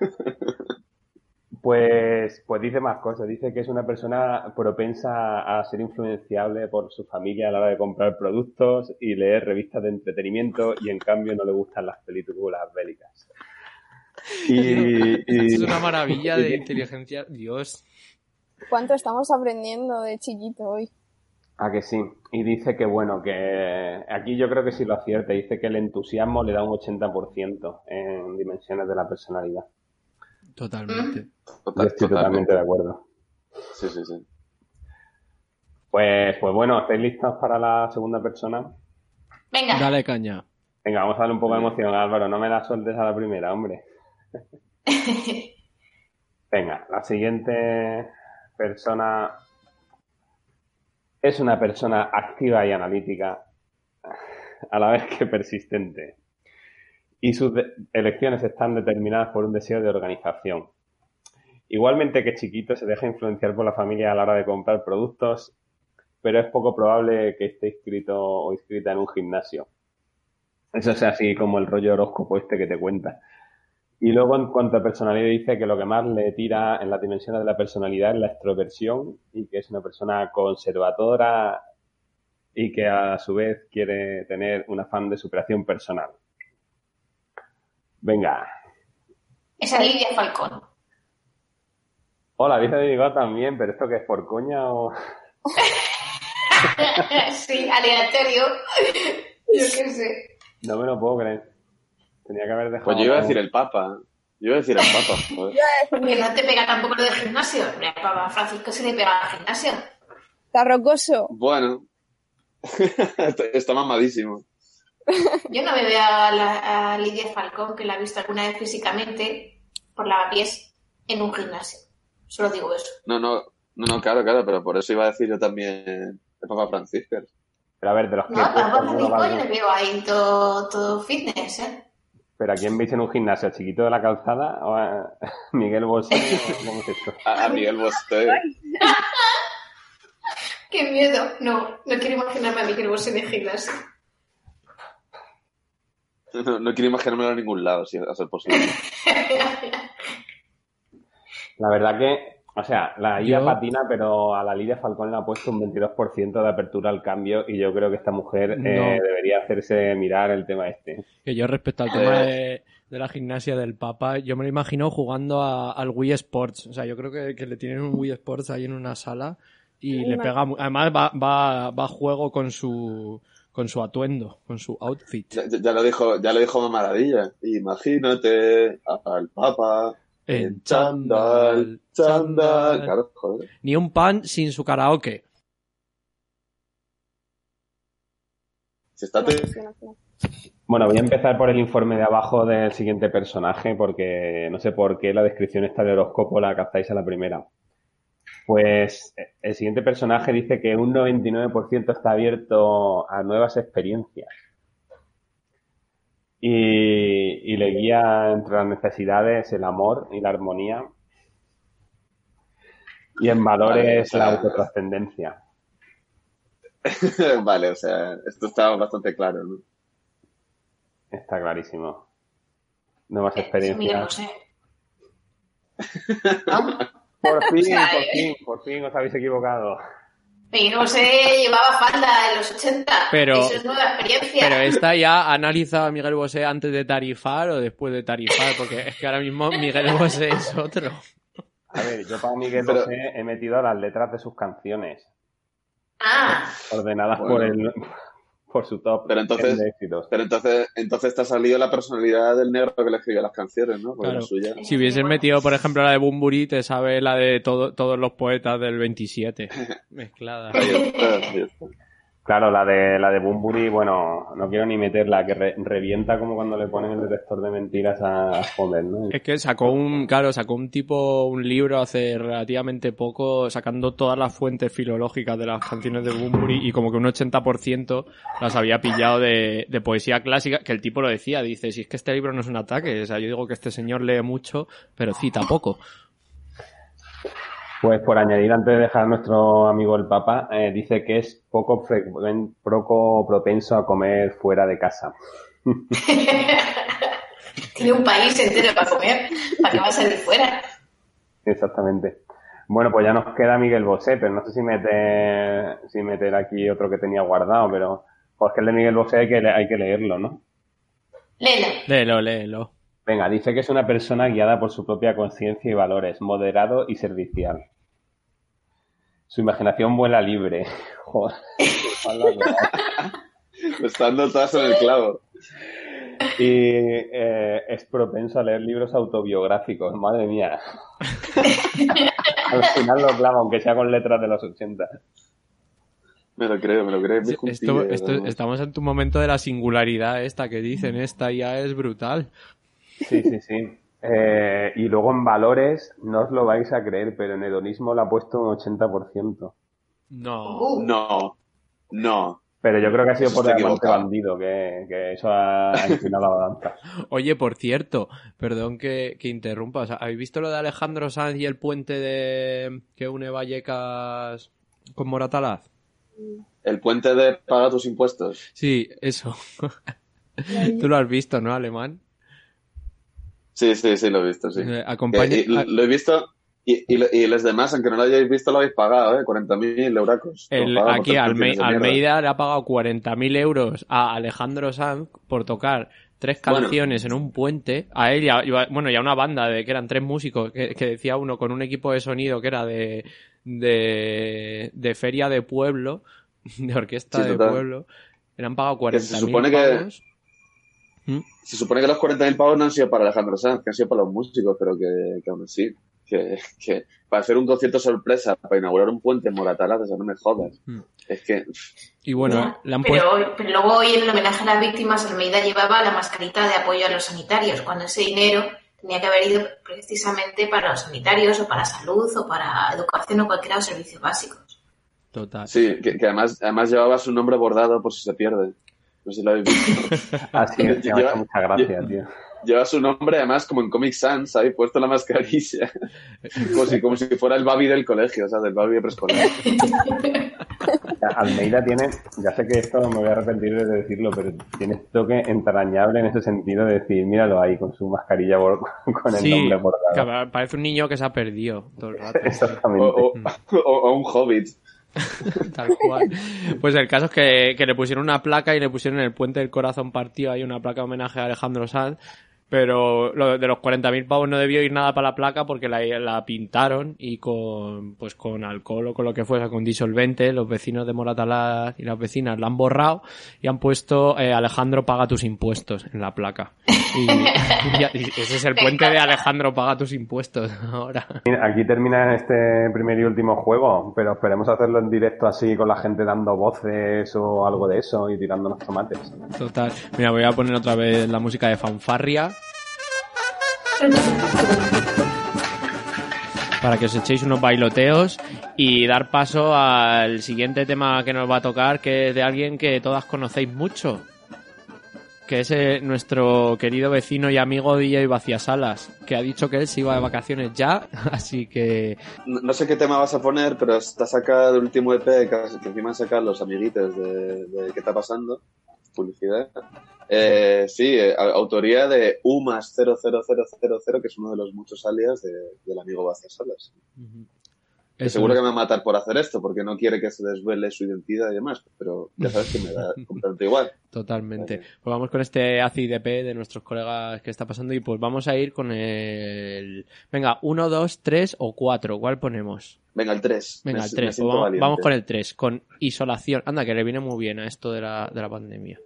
Pues, pues dice más cosas. Dice que es una persona propensa a ser influenciable por su familia a la hora de comprar productos y leer revistas de entretenimiento y en cambio no le gustan las películas bélicas. Y, y- Es una maravilla de inteligencia. Dios. ¿Cuánto estamos aprendiendo de chiquito hoy? Ah, que sí. Y dice que, bueno, que aquí yo creo que sí lo acierta. Dice que el entusiasmo le da un 80% en dimensiones de la personalidad. Totalmente. Estoy totalmente de acuerdo. Sí, sí, sí. Pues, pues bueno, ¿estáis listos para la segunda persona? Venga. Dale caña. Venga, vamos a darle un poco de emoción, Álvaro. No me la sueltes a la primera, hombre. Venga, la siguiente persona es una persona activa y analítica, a la vez que persistente. Y sus elecciones están determinadas por un deseo de organización. Igualmente que chiquito se deja influenciar por la familia a la hora de comprar productos, pero es poco probable que esté inscrito o inscrita en un gimnasio. Eso es así como el rollo horóscopo este que te cuenta. Y luego, en cuanto a personalidad, dice que lo que más le tira en las dimensiones de la personalidad es la extroversión y que es una persona conservadora y que a su vez quiere tener un afán de superación personal. Venga. Esa Lidia Falcón. Hola, dice Diego también, pero ¿esto qué es por coña o...? sí, aleatorio. Yo qué sé. No me lo puedo creer. Tenía que haber dejado... Pues yo iba a decir el Papa. Yo iba a decir el Papa. joder. Porque no te pega tampoco lo del gimnasio. Hombre, a Papa Francisco se le pega al gimnasio. Está rocoso. Bueno. está mamadísimo. Yo no me veo a, la- a Lidia Falcón, que la he visto alguna vez físicamente, por lavapiés, en un gimnasio. Solo digo eso. No, no, no, no, claro, claro, pero por eso iba a decir yo también el Papa Francisco. Pero a ver, de los No, a Papa Francisco yo le veo ahí todo, todo fitness, ¿eh? ¿Pero a quién veis en un gimnasio? ¿Al chiquito de la calzada o a Miguel Bosé? o ¿Cómo es esto? A, a Miguel Bosé. ¡Qué miedo! No, no quiero imaginarme a Miguel Bosé en el gimnasio. No, no quiero imaginármelo en ningún lado, si a ser posible. La verdad que, o sea, la IA Yo- patina, pero a la Lidia Falcón le ha puesto un 22% de apertura al cambio y yo creo que esta mujer eh, debería hacerse mirar el tema este. Que yo respecto al tema de, de la gimnasia del Papa, yo me lo imagino jugando a- al Wii Sports. O sea, yo creo que, que le tienen un Wii Sports ahí en una sala y Ay, le pega... Además va, va, va a juego con su, con su atuendo, con su outfit. Ya, ya- ya lo dijo, ya lo dijo Maravilla. Imagínate al Papa En chándal, chándal. Claro, joder. Ni un pan sin su karaoke. Se está te- Bueno, voy a empezar por el informe de abajo del siguiente personaje porque no sé por qué la descripción está del horóscopo la captáis a la primera. Pues eh, el siguiente personaje dice que un 99% está abierto a nuevas experiencias. Y, y le guía entre las necesidades el amor y la armonía. Y en valores Vale, o sea- la autotrascendencia. vale, o sea, esto está bastante claro, ¿no? Está clarísimo. Nuevas Miguel experiencias. Por fin, por fin, por fin os habéis equivocado. Miguel Bosé llevaba falda en los 80. Pero- Eso es nueva experiencia. Pero esta ya ha analizado a Miguel Bosé antes de tarifar o después de tarifar, porque es que ahora mismo Miguel Bosé es otro. A ver, yo para Miguel Pero- Bosé he metido las letras de sus canciones, Ah, ordenadas Bueno. por el por su top Pero entonces- de éxitos. Pero entonces, entonces te ha salido la personalidad del negro que le escribía las canciones, ¿no? Claro. la suya. Si hubieses metido, por ejemplo, la de Bumburi, te sabe la de todo- todos los poetas del 27. Mezclada. Claro, la de la de Bumburi, bueno, no quiero ni meterla, que re- revienta como cuando le ponen el detector de mentiras a, a ¿no? Es que sacó un, claro, sacó un tipo, un libro hace relativamente poco, sacando todas las fuentes filológicas de las canciones de Bumburi y como que un 80% las había pillado de, de poesía clásica, que el tipo lo decía, dice, si es que este libro no es un ataque, o sea, yo digo que este señor lee mucho, pero cita poco. Pues por añadir, antes de dejar a nuestro amigo el Papa, eh, dice que es poco, frecuen- poco propenso a comer fuera de casa. tiene un país entero para comer. ¿Para qué va a salir fuera? Exactamente. Bueno, pues ya nos queda Miguel Bosé, pero no sé si meter, si meter aquí otro que tenía guardado, pero pues que el de Miguel Bosé hay que, le- hay que leerlo, ¿no? Léelo. Léelo, léelo. Venga, dice que es una persona guiada por su propia conciencia y valores, moderado y servicial. Su imaginación vuela libre. Joder. Me están dando todas en el clavo. Y eh, es propenso a leer libros autobiográficos, madre mía. Al final lo clava, aunque sea con letras de los 80. Me lo creo, me lo creo. Esto, esto- estamos en tu momento de la singularidad esta que dicen, esta ya es brutal. Sí, sí, sí. Eh, y luego en valores, no os lo vais a creer, pero en hedonismo le ha puesto un 80%. No. Uh, No, no. Pero yo creo que ha sido Eso por el bandido, que, que eso ha ha inclinado la balanza. Oye, por cierto, perdón que, que interrumpa, o sea, ¿habéis visto lo de Alejandro Sanz y el puente de que une Vallecas con Moratalaz? El puente de paga tus impuestos. Sí, eso. Tú lo has visto, ¿no, Alemán? Sí, sí, sí, lo he visto, sí. Eh, acompaña- lo- he visto y, y, y los demás, aunque no lo hayáis visto, lo habéis pagado, ¿eh? 40.000 euracos. El- aquí Alme-. Almeida le ha pagado 40.000 euros a Alejandro Sanz por tocar tres Bueno. canciones en un puente. A él y a, bueno, y a una banda de que eran tres músicos, que, que decía uno con un equipo de sonido que era de, de, de feria de pueblo, de orquesta Sí, de total. pueblo. Le han pagado Que se 40.000 supone que- pavos. Se supone que los 40.000 pavos no han sido para Alejandro Sanz, que han sido para los músicos, pero que, que aún así. Que, que para hacer un concierto sorpresa, para inaugurar un puente en Moratalaz, o sea, no me jodas. Mm. Es que. Y bueno, le han puesto... pero, pero luego hoy en el homenaje a las víctimas, Almeida llevaba la mascarita de apoyo a los sanitarios, cuando ese dinero tenía que haber ido precisamente para los sanitarios o para salud o para educación o cualquiera de los servicios básicos. Total. Sí, que, que además, además llevaba su nombre bordado por si se pierde. No sé si lo habéis visto. Así es, que me ha Lleva- hecho mucha gracia, tío. Lleva su nombre además como en Comic Sans, ahí puesto la mascarilla. Como si, como si fuera el Babi del colegio, o sea, del Babi de preescolar. Almeida tiene, ya sé que esto me voy a arrepentir de decirlo, pero tiene toque entrañable en ese sentido de decir, míralo ahí con su mascarilla con el Sí, nombre bordado. que parece un niño que se ha perdido todo el rato. Exactamente. O, o- o- o un hobbit. Tal cual. Pues el caso es que, que le pusieron una placa y le pusieron en el puente del corazón partido ahí una placa de homenaje a Alejandro Sanz. Pero lo de los 40.000 pavos no debió ir nada para la placa porque la, la pintaron y con pues con alcohol o con lo que fuera, con disolvente, los vecinos de Moratalaz y las vecinas la han borrado y han puesto eh, Alejandro paga tus impuestos en la placa. Y, y ya- y ese es el puente de Alejandro paga tus impuestos ahora. Aquí termina este primer y último juego, pero esperemos hacerlo en directo así con la gente dando voces o algo de eso y tirándonos tomates. Total. Mira, voy a poner otra vez la música de fanfarria. Para que os echéis unos bailoteos y dar paso al siguiente tema que nos va a tocar, que es de alguien que todas conocéis mucho. Que es eh, nuestro querido vecino y amigo DJ Vaciasalas, que ha dicho que él se iba de vacaciones ya, así que No, sé qué tema vas a poner, pero está sacado el último EP que, que encima sacado los amiguitos de ¿Qué está pasando? Publicidad. Eh, sí, eh, autoría de U más 00000, que es uno de los muchos alias de- del amigo Salas. Que Eso seguro que me va a matar por hacer esto, porque no quiere que se desvele su identidad y demás, pero ya sabes que me da completamente igual. Totalmente. Pues vamos con este ACIDP de nuestros colegas que está pasando y pues vamos a ir con el... Venga, uno, dos, tres o cuatro. ¿Cuál ponemos? Venga, el 3. Venga, el 3. vamos, vamos con el 3, con isolación. Anda, que le viene muy bien a esto de la, de la pandemia.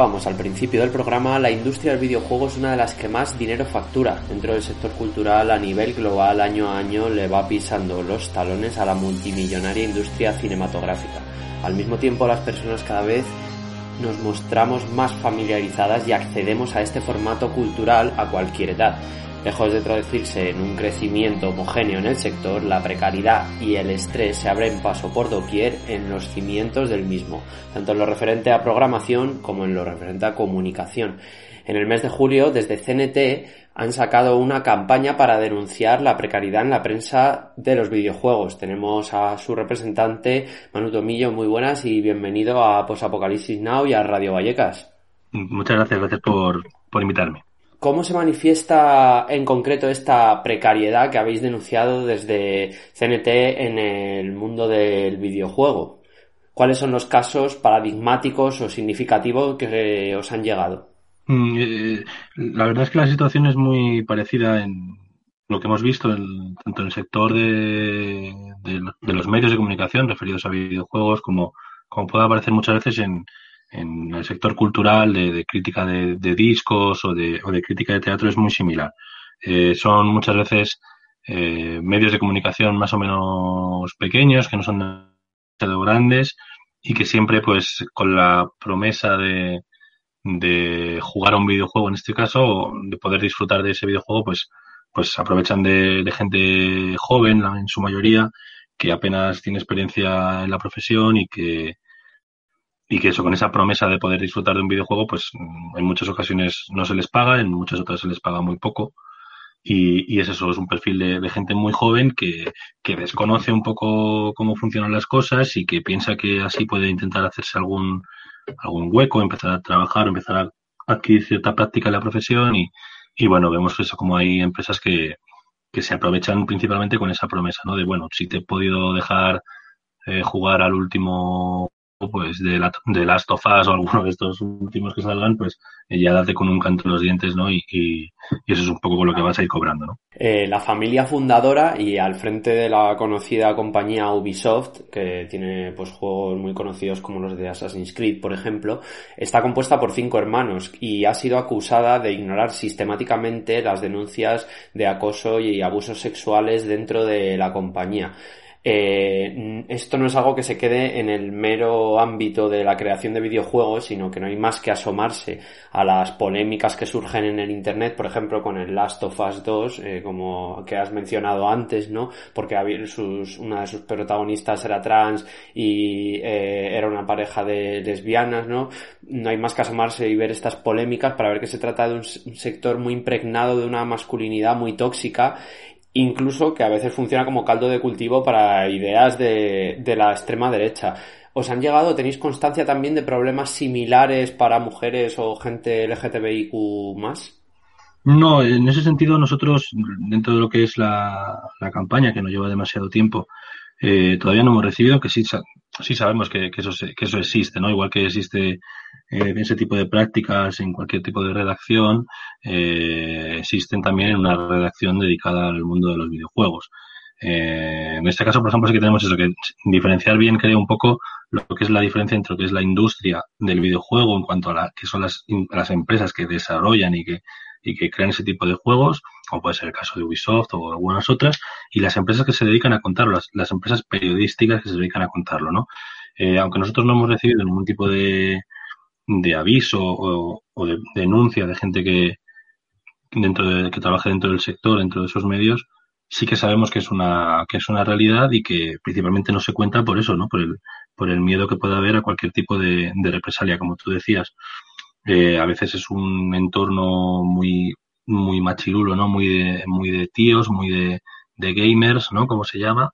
Como señalábamos al principio del programa, la industria del videojuego es una de las que más dinero factura. Dentro del sector cultural a nivel global año a año le va pisando los talones a la multimillonaria industria cinematográfica. Al mismo tiempo las personas cada vez nos mostramos más familiarizadas y accedemos a este formato cultural a cualquier edad. Lejos de traducirse en un crecimiento homogéneo en el sector, la precariedad y el estrés se abren paso por doquier en los cimientos del mismo, tanto en lo referente a programación como en lo referente a comunicación. En el mes de julio, desde CNT, han sacado una campaña para denunciar la precariedad en la prensa de los videojuegos. Tenemos a su representante, Manu Tomillo, muy buenas y bienvenido a Posapocalipsis Now y a Radio Vallecas. Muchas gracias, gracias por, por invitarme. ¿Cómo se manifiesta en concreto esta precariedad que habéis denunciado desde CNT en el mundo del videojuego? ¿Cuáles son los casos paradigmáticos o significativos que os han llegado? Mm, eh, la verdad es que la situación es muy parecida en lo que hemos visto en- tanto en el sector de, de- los medios de comunicación referidos a videojuegos como, como puede aparecer muchas veces en, en el sector cultural de, crítica de, de discos o de, o de crítica de teatro es muy similar. Eh, son muchas veces eh, medios de comunicación más o menos pequeños, que no son demasiado grandes y que siempre pues con la promesa de, jugar a un videojuego en este caso, o de poder disfrutar de ese videojuego, pues, pues aprovechan de, gente joven, en su mayoría, que apenas tiene experiencia en la profesión y que, y que eso, con esa promesa de poder disfrutar de un videojuego, pues mm, en muchas ocasiones no se les paga, en muchas otras se les paga muy poco. Y, y es eso, es un perfil de, de gente muy joven que, que desconoce un poco cómo funcionan las cosas y que piensa que así puede intentar hacerse algún, algún hueco, empezar a trabajar, empezar a adquirir cierta práctica en la profesión y, y bueno, vemos eso como hay empresas que, que se aprovechan principalmente con esa promesa, ¿no? De bueno, si te he podido dejar eh, jugar al último pues de, la, de Last of o alguno de estos últimos que salgan, pues ya date con un canto en los dientes, ¿no? Y eso es un poco con lo que vas a ir cobrando, ¿no? Eh, la familia fundadora y al frente de la conocida compañía Ubisoft, que tiene pues juegos muy conocidos como los de Assassin's Creed, por ejemplo, está compuesta por cinco hermanos y ha sido acusada de ignorar sistemáticamente las denuncias de acoso y abusos sexuales dentro de la compañía. Eh, esto no es algo que se quede en el mero ámbito de la creación de videojuegos, sino que no hay más que asomarse a las polémicas que surgen en el Internet, por ejemplo, con el Last of Us 2, eh, como que has mencionado antes, ¿no? Porque había sus, una de sus protagonistas era trans y eh, era una pareja de lesbianas, ¿no? No hay más que asomarse y ver estas polémicas para ver que se trata de un, sector muy impregnado de una masculinidad muy tóxica incluso que a veces funciona como caldo de cultivo para ideas de, la extrema derecha. ¿Os han llegado, tenéis constancia también de problemas similares para mujeres o gente LGTBIQ más? No, en ese sentido nosotros, dentro de lo que es la, campaña, que no lleva demasiado tiempo, eh, todavía no hemos recibido, que sí, sabemos que, eso, que eso existe, ¿no? Igual que existe eh, ese tipo de prácticas en cualquier tipo de redacción, eh, existen también en una redacción dedicada al mundo de los videojuegos. Eh, en este caso, por ejemplo, sí que tenemos eso, que diferenciar bien, creo, un poco lo que es la diferencia entre lo que es la industria del videojuego en cuanto a la, que son las, las empresas que desarrollan y que, y que crean ese tipo de juegos, como puede ser el caso de Ubisoft o algunas otras, y las empresas que se dedican a contarlo, las, las empresas periodísticas que se dedican a contarlo, ¿no? Aunque nosotros no hemos recibido ningún tipo de, de aviso o, de denuncia de gente que dentro de, que trabaja dentro del sector, dentro de esos medios, sí que sabemos que es una, que es una realidad y que principalmente no se cuenta por eso, ¿no? Por el, por el miedo que pueda haber a cualquier tipo de, de represalia, como tú decías. Eh, a veces es un entorno muy, muy machirulo, ¿no? Muy de, muy de tíos, muy de, de gamers, ¿no? Como se llama,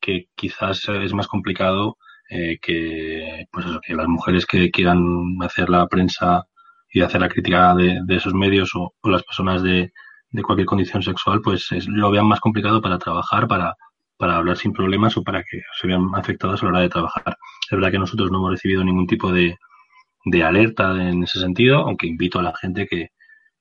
que quizás es más complicado eh, que, pues eso, que las mujeres que quieran hacer la prensa y hacer la crítica de, esos medios o, o las personas de, de cualquier condición sexual, pues es- lo vean más complicado para trabajar, para, para hablar sin problemas o para que se vean afectadas a la hora de trabajar. Es verdad que nosotros no hemos recibido ningún tipo de, de alerta en ese sentido, aunque invito a la gente que,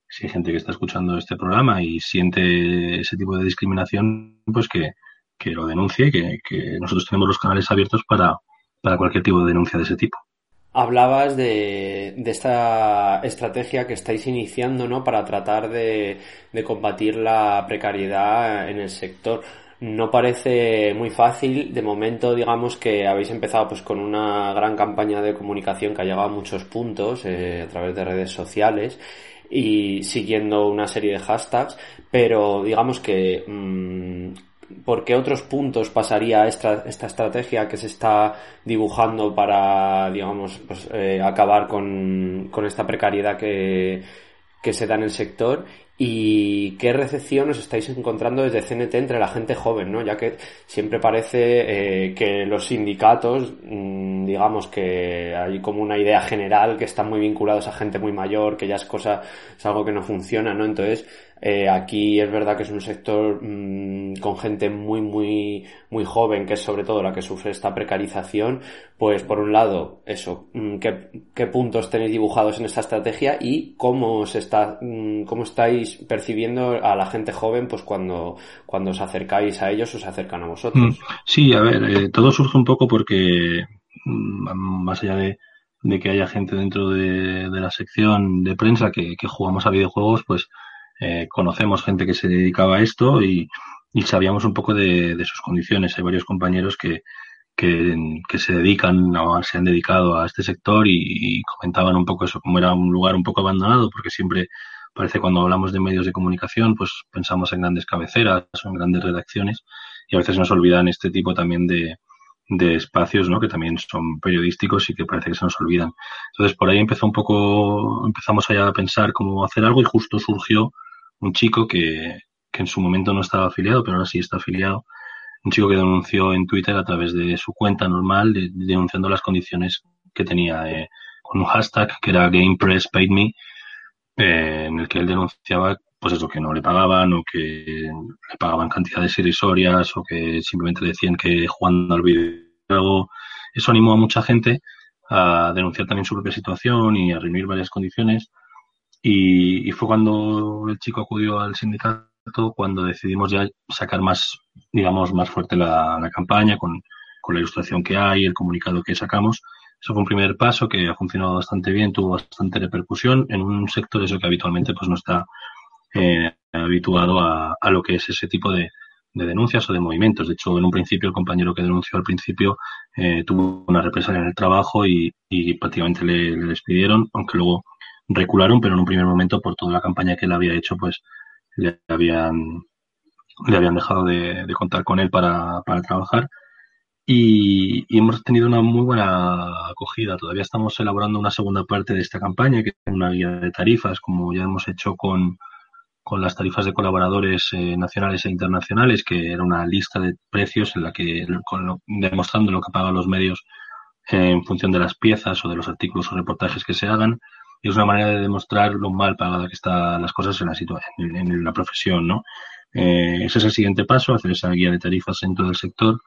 si hay gente que está escuchando este programa y siente ese tipo de discriminación, pues que, que lo denuncie, que, que nosotros tenemos los canales abiertos para, para cualquier tipo de denuncia de ese tipo. hablabas de, de esta estrategia que estáis iniciando, ¿no? Para tratar de, combatir la precariedad en el sector. No parece muy fácil. De momento, digamos que habéis empezado pues con una gran campaña de comunicación que ha llegado a muchos puntos eh, a través de redes sociales y siguiendo una serie de hashtags, pero digamos que mm, ¿por qué otros puntos pasaría esta, esta estrategia que se está dibujando para, digamos, pues, eh, acabar con, con esta precariedad que, que se da en el sector y qué recepción os estáis encontrando desde CNT entre la gente joven, ¿no? Ya que siempre parece eh, que los sindicatos, mm, digamos que hay como una idea general que están muy vinculados a gente muy mayor, que ya es cosa, es algo que no funciona, ¿no? Entonces, eh, aquí es verdad que es un sector mm, con gente muy, muy, muy joven, que es sobre todo la que sufre esta precarización. Pues por un lado, eso, mm, ¿qué, puntos tenéis dibujados en esta estrategia y cómo se está, mm, cómo estáis percibiendo a la gente joven, pues cuando, cuando os acercáis a ellos, os acercan a vosotros. Sí, a ver, eh, todo surge un poco porque más allá de, de que haya gente dentro de, de la sección de prensa que, que jugamos a videojuegos, pues eh, conocemos gente que se dedicaba a esto y, y sabíamos un poco de, de, sus condiciones. Hay varios compañeros que, que, que, se dedican o se han dedicado a este sector y, y, comentaban un poco eso, como era un lugar un poco abandonado, porque siempre parece cuando hablamos de medios de comunicación, pues pensamos en grandes cabeceras o en grandes redacciones y a veces nos olvidan este tipo también de, de espacios, ¿no? Que también son periodísticos y que parece que se nos olvidan. Entonces por ahí empezó un poco, empezamos allá a pensar cómo hacer algo y justo surgió un chico que, que en su momento no estaba afiliado, pero ahora sí está afiliado, un chico que denunció en Twitter a través de su cuenta normal, de, denunciando las condiciones que tenía eh, con un hashtag que era GamePress Paid Me, eh, en el que él denunciaba pues eso, que no le pagaban o que le pagaban cantidades irrisorias o que simplemente decían que jugando al videojuego. Eso animó a mucha gente a denunciar también su propia situación y a reunir varias condiciones y, fue cuando el chico acudió al sindicato, cuando decidimos ya sacar más, digamos, más fuerte la, campaña con, con, la ilustración que hay, el comunicado que sacamos. Eso fue un primer paso que ha funcionado bastante bien, tuvo bastante repercusión en un sector eso que habitualmente pues no está eh, habituado a, a, lo que es ese tipo de, de, denuncias o de movimientos. De hecho, en un principio el compañero que denunció al principio eh, tuvo una represalia en el trabajo y, y prácticamente le despidieron, aunque luego recularon, pero en un primer momento por toda la campaña que él había hecho, pues le habían, le habían dejado de, contar con él para, para trabajar. Y, hemos tenido una muy buena acogida. Todavía estamos elaborando una segunda parte de esta campaña, que es una guía de tarifas, como ya hemos hecho con, con las tarifas de colaboradores eh, nacionales e internacionales, que era una lista de precios en la que, con lo, demostrando lo que pagan los medios en función de las piezas o de los artículos o reportajes que se hagan es una manera de demostrar lo mal pagada que están las cosas en la situación, en, la profesión, ¿no? Eh, ese es el siguiente paso, hacer esa guía de tarifas en todo el sector.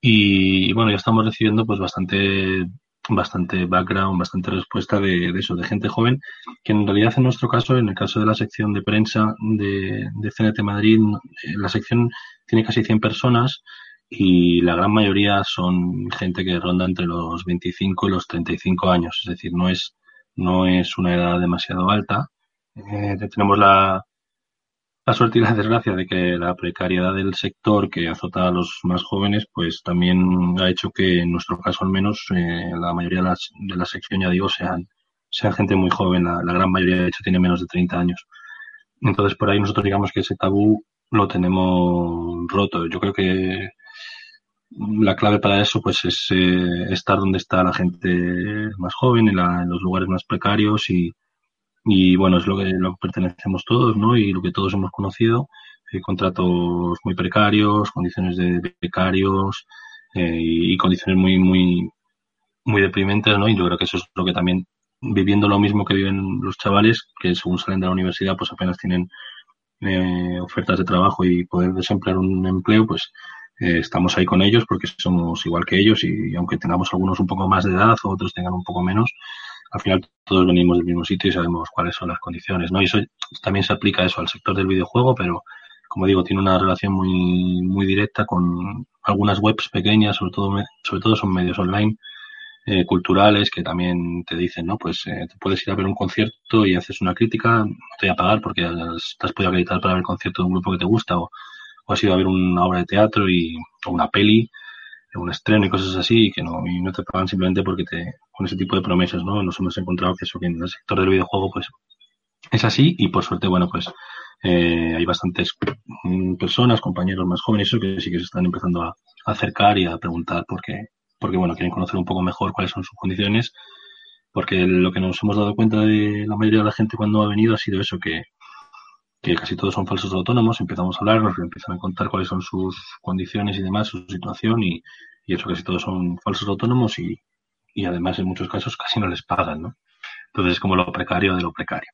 Y, y bueno, ya estamos recibiendo pues bastante bastante background, bastante respuesta de, de, eso, de gente joven, que en realidad en nuestro caso, en el caso de la sección de prensa de, de CNT Madrid, eh, la sección tiene casi 100 personas y la gran mayoría son gente que ronda entre los 25 y los 35 años, es decir, no es no es una edad demasiado alta. Eh, tenemos la, la suerte y la desgracia de que la precariedad del sector que azota a los más jóvenes, pues también ha hecho que, en nuestro caso al menos, eh, la mayoría de, las, de la sección, ya digo, sean, sean gente muy joven. La, la, gran mayoría, de hecho, tiene menos de 30 años. Entonces, por ahí nosotros digamos que ese tabú lo tenemos roto. Yo creo que la clave para eso pues es eh, estar donde está la gente más joven, en, la, en, los lugares más precarios y, y bueno, es lo que, lo que pertenecemos todos, ¿no? Y lo que todos hemos conocido, eh, contratos muy precarios, condiciones de becarios eh, y, condiciones muy, muy, muy deprimentes, ¿no? Y yo creo que eso es lo que también, viviendo lo mismo que viven los chavales, que según salen de la universidad pues apenas tienen eh, ofertas de trabajo y poder desemplear un empleo, pues eh, estamos ahí con ellos porque somos igual que ellos y, aunque tengamos algunos un poco más de edad o otros tengan un poco menos, al final todos venimos del mismo sitio y sabemos cuáles son las condiciones, ¿no? Y eso también se aplica eso al sector del videojuego, pero como digo, tiene una relación muy, muy directa con algunas webs pequeñas, sobre todo, sobre todo son medios online, eh, culturales que también te dicen, ¿no? Pues eh, te puedes ir a ver un concierto y haces una crítica, no te voy a pagar porque te has podido acreditar para ver el concierto de un grupo que te gusta o, o has ido a ver una obra de teatro y, o una peli, un estreno y cosas así y que no, y no te pagan simplemente porque te, con ese tipo de promesas, ¿no? Nos hemos encontrado que eso que en el sector del videojuego pues es así y por suerte, bueno, pues eh, hay bastantes mm, personas, compañeros más jóvenes, eso que sí que se están empezando a, acercar y a preguntar porque, porque, bueno, quieren conocer un poco mejor cuáles son sus condiciones, porque lo que nos hemos dado cuenta de la mayoría de la gente cuando ha venido ha sido eso, que, que casi todos son falsos autónomos, empezamos a hablar, nos empiezan a contar cuáles son sus condiciones y demás, su situación y, y eso casi todos son falsos autónomos y, y además en muchos casos casi no les pagan, ¿no? Entonces es como lo precario de lo precario.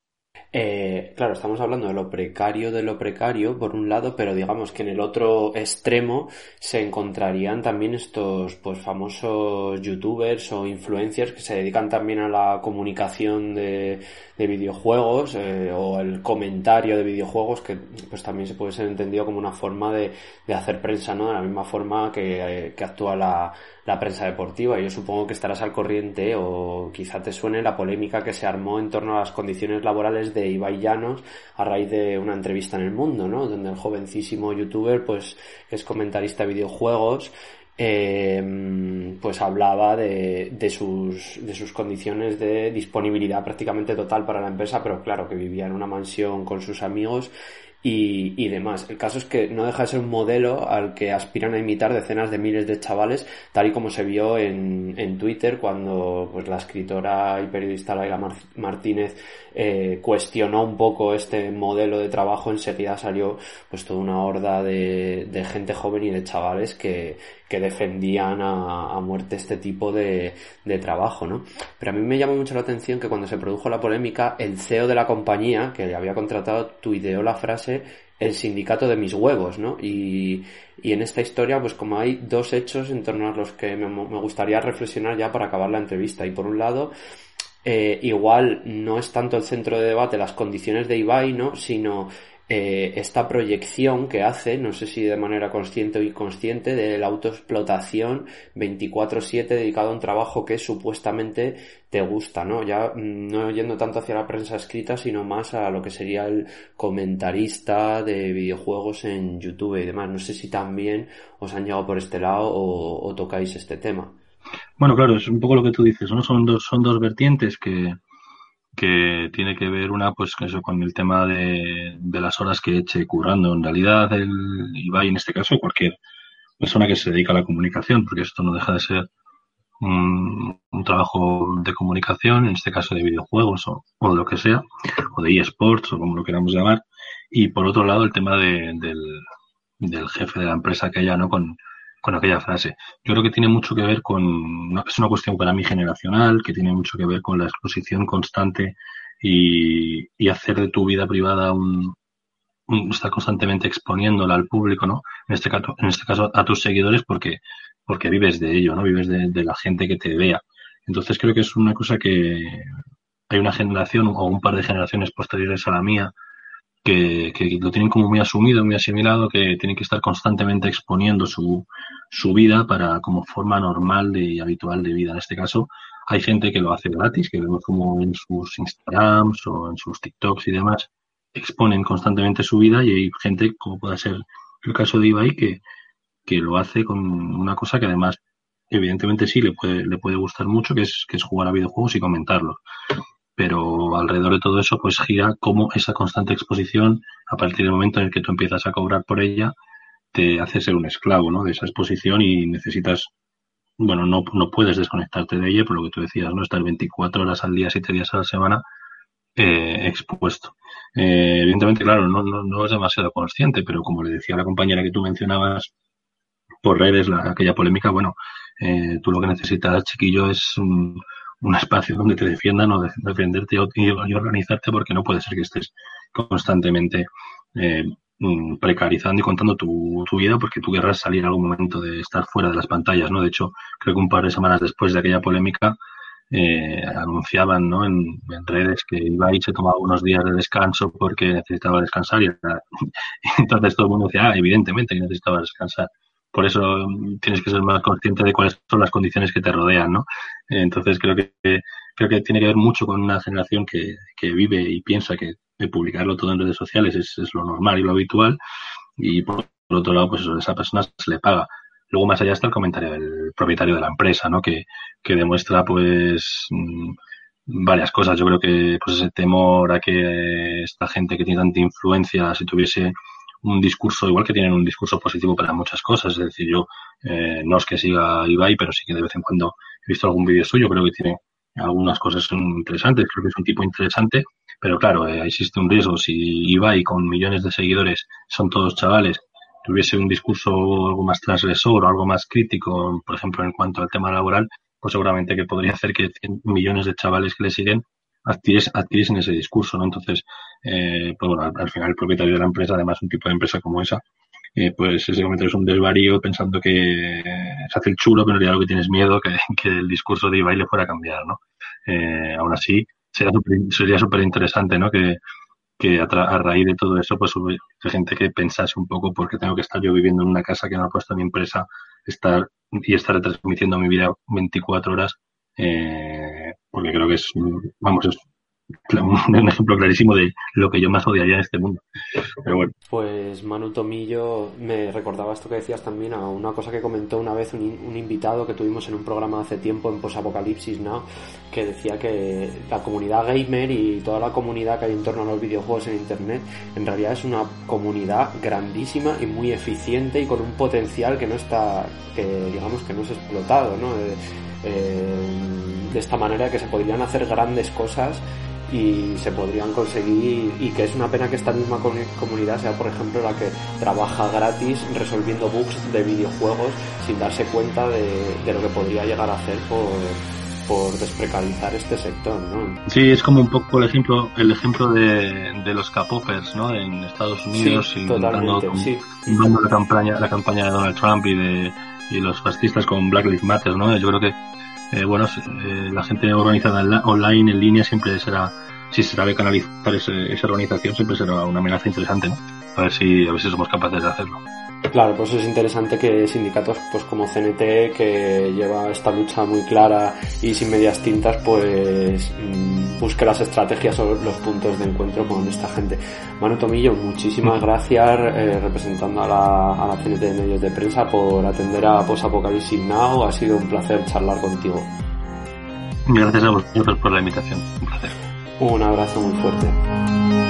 Eh, claro, estamos hablando de lo precario de lo precario, por un lado, pero digamos que en el otro extremo se encontrarían también estos pues famosos youtubers o influencers que se dedican también a la comunicación de, de videojuegos eh, o el comentario de videojuegos que pues también se puede ser entendido como una forma de, de hacer prensa, ¿no? De la misma forma que, eh, que actúa la, la prensa deportiva. Yo supongo que estarás al corriente o quizá te suene la polémica que se armó en torno a las condiciones laborales de Ibai Llanos a raíz de una entrevista en El Mundo, ¿no? Donde el jovencísimo youtuber, pues, que es comentarista de videojuegos, eh, pues hablaba de, de, sus, de sus condiciones de disponibilidad prácticamente total para la empresa, pero claro, que vivía en una mansión con sus amigos y, y, demás. El caso es que no deja de ser un modelo al que aspiran a imitar decenas de miles de chavales, tal y como se vio en, en Twitter cuando pues la escritora y periodista Laila Mar Martínez eh, cuestionó un poco este modelo de trabajo, enseguida salió pues toda una horda de, de gente joven y de chavales que, que defendían a, a, muerte este tipo de, de trabajo, ¿no? Pero a mí me llama mucho la atención que cuando se produjo la polémica, el CEO de la compañía, que había contratado, tuiteó la frase el sindicato de mis huevos, ¿no? Y, y en esta historia, pues como hay dos hechos en torno a los que me, me gustaría reflexionar ya para acabar la entrevista. Y por un lado, eh, igual no es tanto el centro de debate las condiciones de Ibai, ¿no? Sino eh, esta proyección que hace, no sé si de manera consciente o inconsciente, de la autoexplotación 24/7 dedicado a un trabajo que supuestamente te gusta, ¿no? Ya no yendo tanto hacia la prensa escrita, sino más a lo que sería el comentarista de videojuegos en YouTube y demás. No sé si también os han llegado por este lado o, o tocáis este tema. Bueno, claro, es un poco lo que tú dices, ¿no? Son dos, son dos vertientes que, que tiene que ver una pues eso con el tema de, de, las horas que eche currando. En realidad el Ibai en este caso cualquier persona que se dedica a la comunicación, porque esto no deja de ser un, un trabajo de comunicación, en este caso de videojuegos o, de lo que sea, o de eSports o como lo queramos llamar. Y por otro lado el tema de, del, del jefe de la empresa que haya, ¿no? Con, con aquella frase. Yo creo que tiene mucho que ver con, es una cuestión para mí generacional, que tiene mucho que ver con la exposición constante y, y hacer de tu vida privada un, un, estar constantemente exponiéndola al público, ¿no? En este caso, en este caso a tus seguidores porque, porque vives de ello, ¿no? Vives de, de la gente que te vea. Entonces creo que es una cosa que hay una generación o un par de generaciones posteriores a la mía que, que, lo tienen como muy asumido, muy asimilado, que tienen que estar constantemente exponiendo su, su vida para como forma normal y habitual de vida. En este caso, hay gente que lo hace gratis, que vemos como en sus Instagrams o en sus TikToks y demás, exponen constantemente su vida y hay gente, como puede ser el caso de Ibai, que, que lo hace con una cosa que además evidentemente sí le puede, le puede gustar mucho, que es, que es jugar a videojuegos y comentarlos pero alrededor de todo eso pues gira como esa constante exposición a partir del momento en el que tú empiezas a cobrar por ella te hace ser un esclavo ¿no? de esa exposición y necesitas bueno no, no puedes desconectarte de ella por lo que tú decías no estar 24 horas al día 7 días a la semana eh, expuesto eh, evidentemente claro no, no, no es demasiado consciente pero como le decía a la compañera que tú mencionabas por redes la, aquella polémica bueno eh, tú lo que necesitas chiquillo es un, un espacio donde te defiendan o de, defenderte y, y, organizarte porque no puede ser que estés constantemente eh, precarizando y contando tu, vida porque tú querrás salir en algún momento de estar fuera de las pantallas, ¿no? De hecho, creo que un par de semanas después de aquella polémica eh, anunciaban, ¿no? En, redes que Ibai se tomaba unos días de descanso porque necesitaba descansar y, y entonces todo el mundo decía, ah, evidentemente que necesitaba descansar. Por eso mm, tienes que ser más consciente de cuáles son las condiciones que te rodean, ¿no? Entonces creo que creo que tiene que ver mucho con una generación que, que vive y piensa que de publicarlo todo en redes sociales es, es lo normal y lo habitual y por otro lado pues eso, esa persona se le paga. Luego más allá está el comentario del propietario de la empresa, ¿no? Que, que demuestra pues mm, varias cosas. Yo creo que pues ese temor a que esta gente que tiene tanta influencia, si tuviese un discurso, igual que tienen un discurso positivo para muchas cosas, es decir, yo eh, no es que siga Ibai, pero sí que de vez en cuando he visto algún vídeo suyo, creo que tiene algunas cosas interesantes, creo que es un tipo interesante, pero claro, eh, existe un riesgo. Si Ibai con millones de seguidores son todos chavales, tuviese un discurso algo más transgresor o algo más crítico, por ejemplo, en cuanto al tema laboral, pues seguramente que podría hacer que 100 millones de chavales que le siguen adquiriesen, adquiriesen ese discurso, ¿no? Entonces, eh, pues bueno, al, al, final el propietario de la empresa, además un tipo de empresa como esa, eh, pues ese comentario es un desvarío pensando que se hace el chulo, pero en realidad lo que tienes miedo que, el discurso de Ibai le fuera a cambiar, ¿no? Eh, aún así, sería súper sería interesante, ¿no? Que, que a, raíz de todo eso, pues hubiera gente que pensase un poco por qué tengo que estar yo viviendo en una casa que no ha puesto mi empresa estar y estar transmitiendo mi vida 24 horas, eh, porque creo que es, vamos, es un ejemplo clarísimo de lo que yo más odiaría en este mundo. Pero bueno. Pues Manu Tomillo me recordaba esto que decías también a una cosa que comentó una vez un, un invitado que tuvimos en un programa hace tiempo en Posapocalipsis Now, que decía que la comunidad gamer y toda la comunidad que hay en torno a los videojuegos en internet en realidad es una comunidad grandísima y muy eficiente y con un potencial que no está, que digamos que no es explotado, ¿no? Eh, eh, de esta manera que se podrían hacer grandes cosas y se podrían conseguir y que es una pena que esta misma comunidad sea por ejemplo la que trabaja gratis resolviendo bugs de videojuegos sin darse cuenta de, de lo que podría llegar a hacer por, por desprecarizar este sector, ¿no? Sí, es como un poco el ejemplo, el ejemplo de, de los capopers, ¿no? En Estados Unidos, sí, totalmente, sí. la campaña, la campaña de Donald Trump y de y los fascistas con Black Lives Matter, ¿no? Yo creo que eh, bueno, eh, la gente organizada online, en línea, siempre será, si se sabe canalizar ese, esa organización, siempre será una amenaza interesante, ¿no? A ver si, a ver si somos capaces de hacerlo. Claro, pues es interesante que sindicatos pues como CNT, que lleva esta lucha muy clara y sin medias tintas, pues mmm, busque las estrategias o los puntos de encuentro con esta gente. Manu Tomillo, muchísimas gracias eh, representando a la, a la CNT de medios de prensa por atender a Post Apocalipsis Now. Ha sido un placer charlar contigo. Gracias a vosotros por la invitación. Un placer. Un abrazo muy fuerte.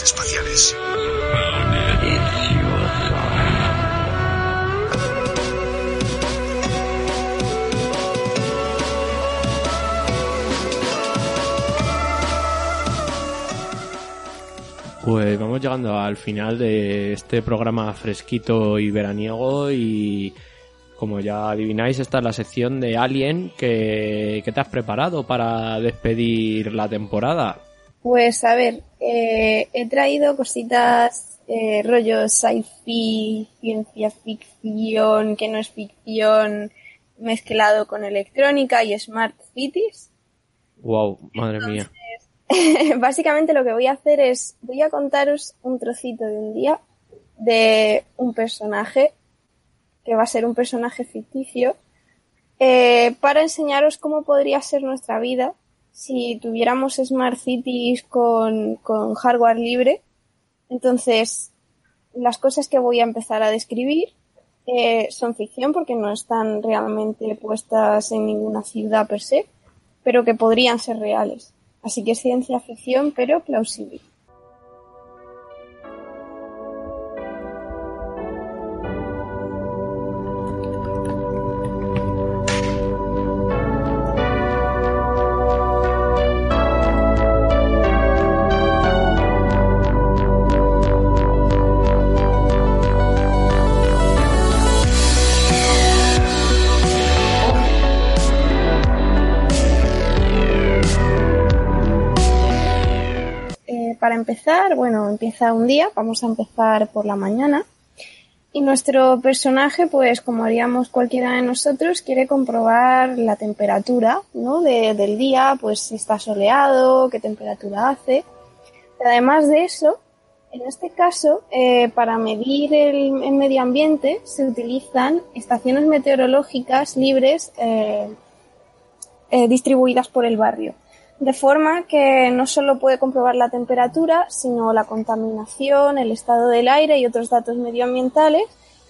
espaciales. Pues vamos llegando al final de este programa fresquito y veraniego y como ya adivináis esta es la sección de Alien que, que te has preparado para despedir la temporada. Pues a ver, eh, he traído cositas eh, rollo sci-fi, ciencia ficción, que no es ficción, mezclado con electrónica y smart cities. Wow, madre mía. Básicamente lo que voy a hacer es, voy a contaros un trocito de un día de un personaje, que va a ser un personaje ficticio, eh, para enseñaros cómo podría ser nuestra vida si tuviéramos Smart Cities con, con hardware libre. Entonces, las cosas que voy a empezar a describir eh, son ficción porque no están realmente puestas en ninguna ciudad per se, pero que podrían ser reales. Así que es ciencia ficción, pero plausible. Empezar, bueno, empieza un día, vamos a empezar por la mañana. Y nuestro personaje, pues como haríamos cualquiera de nosotros, quiere comprobar la temperatura, ¿no? De- del día, pues si está soleado, qué temperatura hace. Además de eso, en este caso, eh, para medir el, el medio ambiente se utilizan estaciones meteorológicas libres eh, eh, distribuidas por el barrio. De forma que no solo puede comprobar la temperatura, sino la contaminación, el estado del aire y otros datos medioambientales,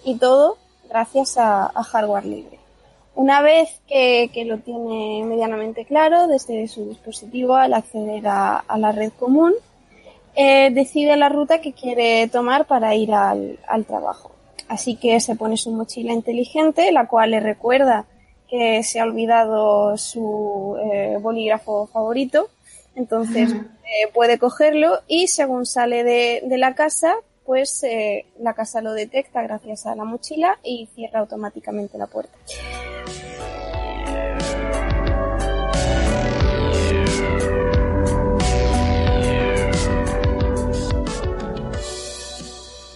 y todo gracias a, hardware libre. Una vez que, que lo tiene medianamente claro desde su dispositivo al acceder a, a la red común, eh, decide la ruta que quiere tomar para ir al, al trabajo. Así que se pone su mochila inteligente, la cual le recuerda que se ha olvidado su eh, bolígrafo favorito. Entonces eh, puede cogerlo y según sale de, de la casa, pues eh, la casa lo detecta gracias a la mochila y cierra automáticamente la puerta.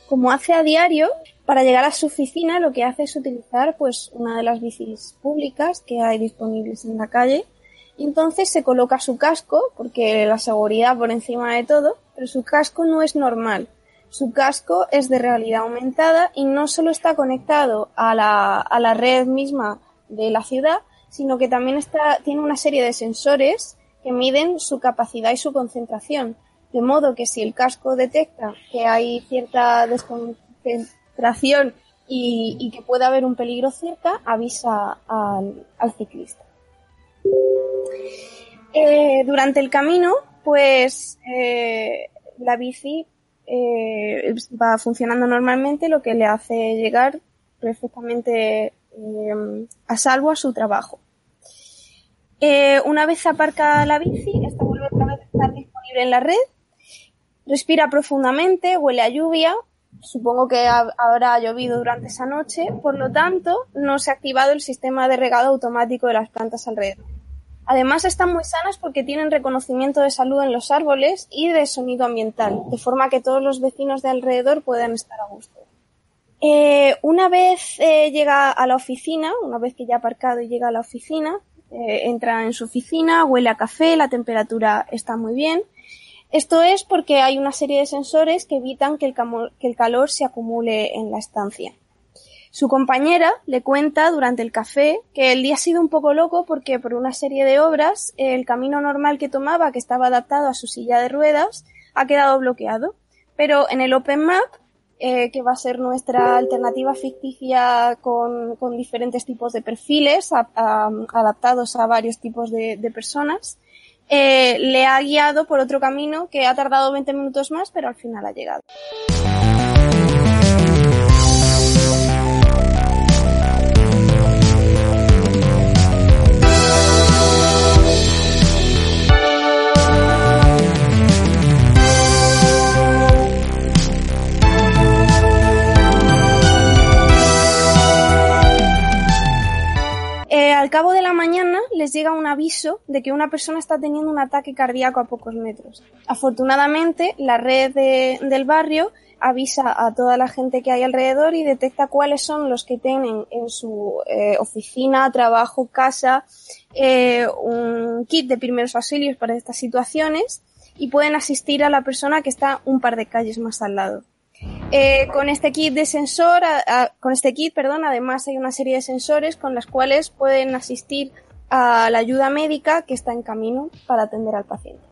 Como hace a diario, para llegar a su oficina lo que hace es utilizar pues una de las bicis públicas que hay disponibles en la calle y entonces se coloca su casco porque la seguridad por encima de todo, pero su casco no es normal. Su casco es de realidad aumentada y no solo está conectado a la, a la red misma de la ciudad, sino que también está, tiene una serie de sensores que miden su capacidad y su concentración. De modo que si el casco detecta que hay cierta y, que puede haber un peligro cerca, avisa al, ciclista. Eh, durante el camino, pues eh, la bici eh, va funcionando normalmente, lo que le hace llegar perfectamente a salvo a su trabajo. Una vez aparca la bici, esta vuelve otra vez a estar disponible en la red, respira profundamente, huele a lluvia, supongo que ha- habrá llovido durante esa noche, por lo tanto, no se ha activado el sistema de regado automático de las plantas alrededor. Además están muy sanas porque tienen reconocimiento de salud en los árboles y de sonido ambiental, de forma que todos los vecinos de alrededor puedan estar a gusto. Eh, una vez eh, llega a la oficina, una vez que ya ha aparcado y llega a la oficina, eh, entra en su oficina, huele a café, la temperatura está muy bien. Esto es porque hay una serie de sensores que evitan que el, calor se acumule en la estancia. Su compañera le cuenta durante el café que el día ha sido un poco loco porque por una serie de obras el camino normal que tomaba, que estaba adaptado a su silla de ruedas, ha quedado bloqueado. Pero en el Open Map, eh, que va a ser nuestra alternativa ficticia con, diferentes tipos de perfiles adaptados a varios tipos de personas, eh, le ha guiado por otro camino que ha tardado 20 minutos más, pero al final ha llegado. Al cabo de la mañana les llega un aviso de que una persona está teniendo un ataque cardíaco a pocos metros. Afortunadamente, la red de- del barrio avisa a toda la gente que hay alrededor y detecta cuáles son los que tienen en su eh, oficina, trabajo, casa eh, un kit de primeros auxilios para estas situaciones y pueden asistir a la persona que está un par de calles más al lado. Eh, con este kit de sensor, con este kit, perdón, además hay una serie de sensores con las cuales pueden asistir a la ayuda médica que está en camino para atender al paciente.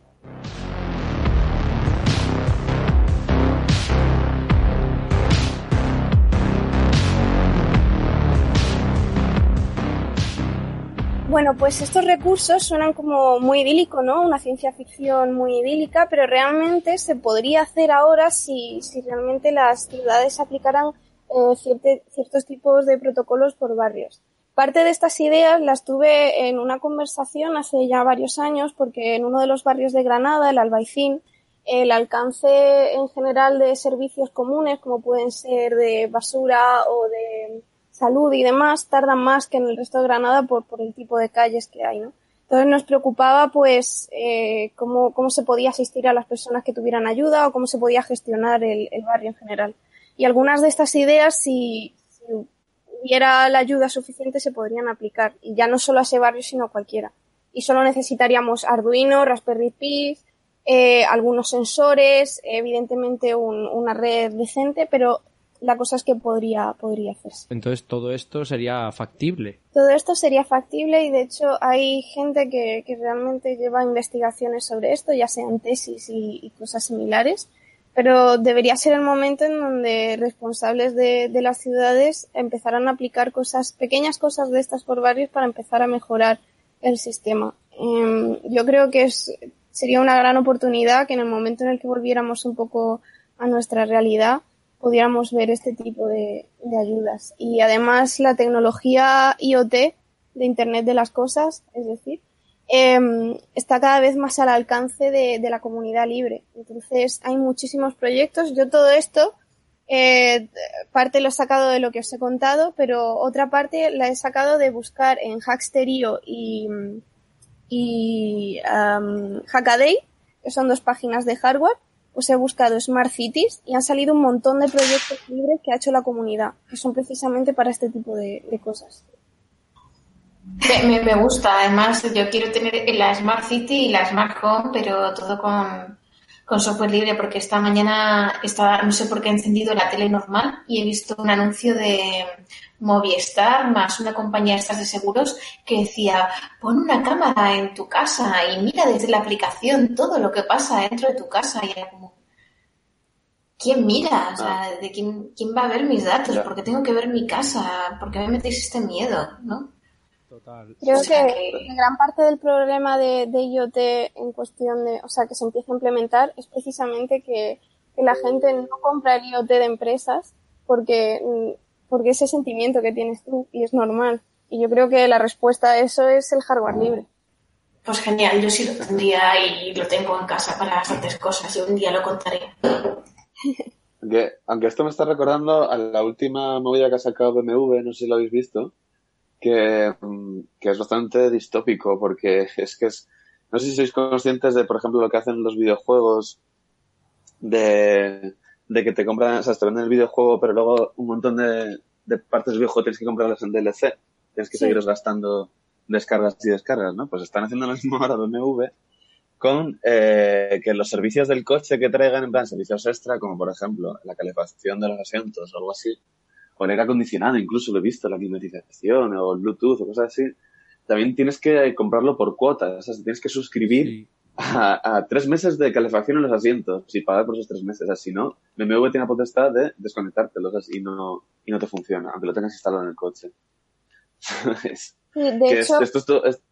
Bueno, pues estos recursos suenan como muy idílico, ¿no? Una ciencia ficción muy idílica, pero realmente se podría hacer ahora si, si realmente las ciudades aplicaran eh, cierte- ciertos tipos de protocolos por barrios. Parte de estas ideas las tuve en una conversación hace ya varios años, porque en uno de los barrios de Granada, el Albaicín, el alcance en general de servicios comunes, como pueden ser de basura o de salud y demás, tardan más que en el resto de Granada por, el tipo de calles que hay, ¿no? Entonces nos preocupaba, pues, eh, cómo, cómo se podía asistir a las personas que tuvieran ayuda o cómo se podía gestionar el, el barrio en general. Y algunas de estas ideas, si, si hubiera la ayuda suficiente, se podrían aplicar. Y ya no solo a ese barrio, sino a cualquiera. Y solo necesitaríamos Arduino, Raspberry Pi, eh, algunos sensores, evidentemente un- una red decente, pero la cosa es que podría, podría hacerse. Entonces todo esto sería factible. Todo esto sería factible y de hecho hay gente que, que realmente lleva investigaciones sobre esto, ya sean tesis y, y cosas similares, pero debería ser el momento en donde responsables de, de las ciudades empezaran a aplicar cosas, pequeñas cosas de estas por barrios para empezar a mejorar el sistema. Em, yo creo que es, sería una gran oportunidad que en el momento en el que volviéramos un poco a nuestra realidad, pudiéramos ver este tipo de, ayudas. Y además la tecnología IoT de Internet de las Cosas, es decir, em, está cada vez más al alcance de, la comunidad libre. Entonces hay muchísimos proyectos. Yo todo esto, eh, parte lo he sacado de lo que os he contado, pero otra parte la he sacado de buscar en Hackster.io y, y um, Hackaday, que son dos páginas de hardware, pues he buscado Smart Cities y han salido un montón de proyectos libres que ha hecho la comunidad, que son precisamente para este tipo de, cosas. Me gusta, además yo quiero tener la Smart City y la Smart Home, pero todo con, con software libre, porque esta mañana estaba, no sé por qué he encendido la tele normal y he visto un anuncio de Movistar más una compañía de estas de seguros que decía, pon una cámara en tu casa y mira desde la aplicación todo lo que pasa dentro de tu casa y era como, ¿quién mira? O sea, ¿de quién, quién va a ver mis datos? ¿Por qué tengo que ver mi casa? ¿Por qué me metéis este miedo? ¿No? Creo O sea que, que- gran parte del problema de, de IoT en cuestión de, o sea, que se empieza a implementar es precisamente que, que la gente no compra el IoT de empresas porque, mm, porque ese sentimiento que tienes tú y es normal. Y yo creo que la respuesta a eso es el hardware libre. Pues genial, yo sí lo tendría y lo tengo en casa para bastantes cosas y un día lo contaré. Aunque, aunque esto me está recordando a la última movida que ha sacado BMW, no sé si lo habéis visto, que, mm, que es bastante distópico porque es que es, no sé si sois conscientes de, por ejemplo, lo que hacen los videojuegos de, de que te compran, o sea, te venden el videojuego, pero luego un montón de, de partes del videojuego tienes que comprarlas en DLC, tienes que Sí. seguir gastando descargas y descargas, ¿no? Pues están haciendo lo mismo ahora BMW con eh, que los servicios del coche que traigan, en plan servicios extra, como por ejemplo la calefacción de los asientos o algo así, o el aire acondicionado, incluso lo he visto, la climatización o el Bluetooth o cosas así, también tienes que comprarlo por cuotas, o sea, tienes que suscribir a, a tres meses de calefacción en los asientos y pagar por esos tres meses, así no, BMW tiene la potestad de desconectártelos así, y no, y no te funciona, aunque lo tengas instalado en el coche. Es- Sí, de que es- hecho, esto es, todo, es,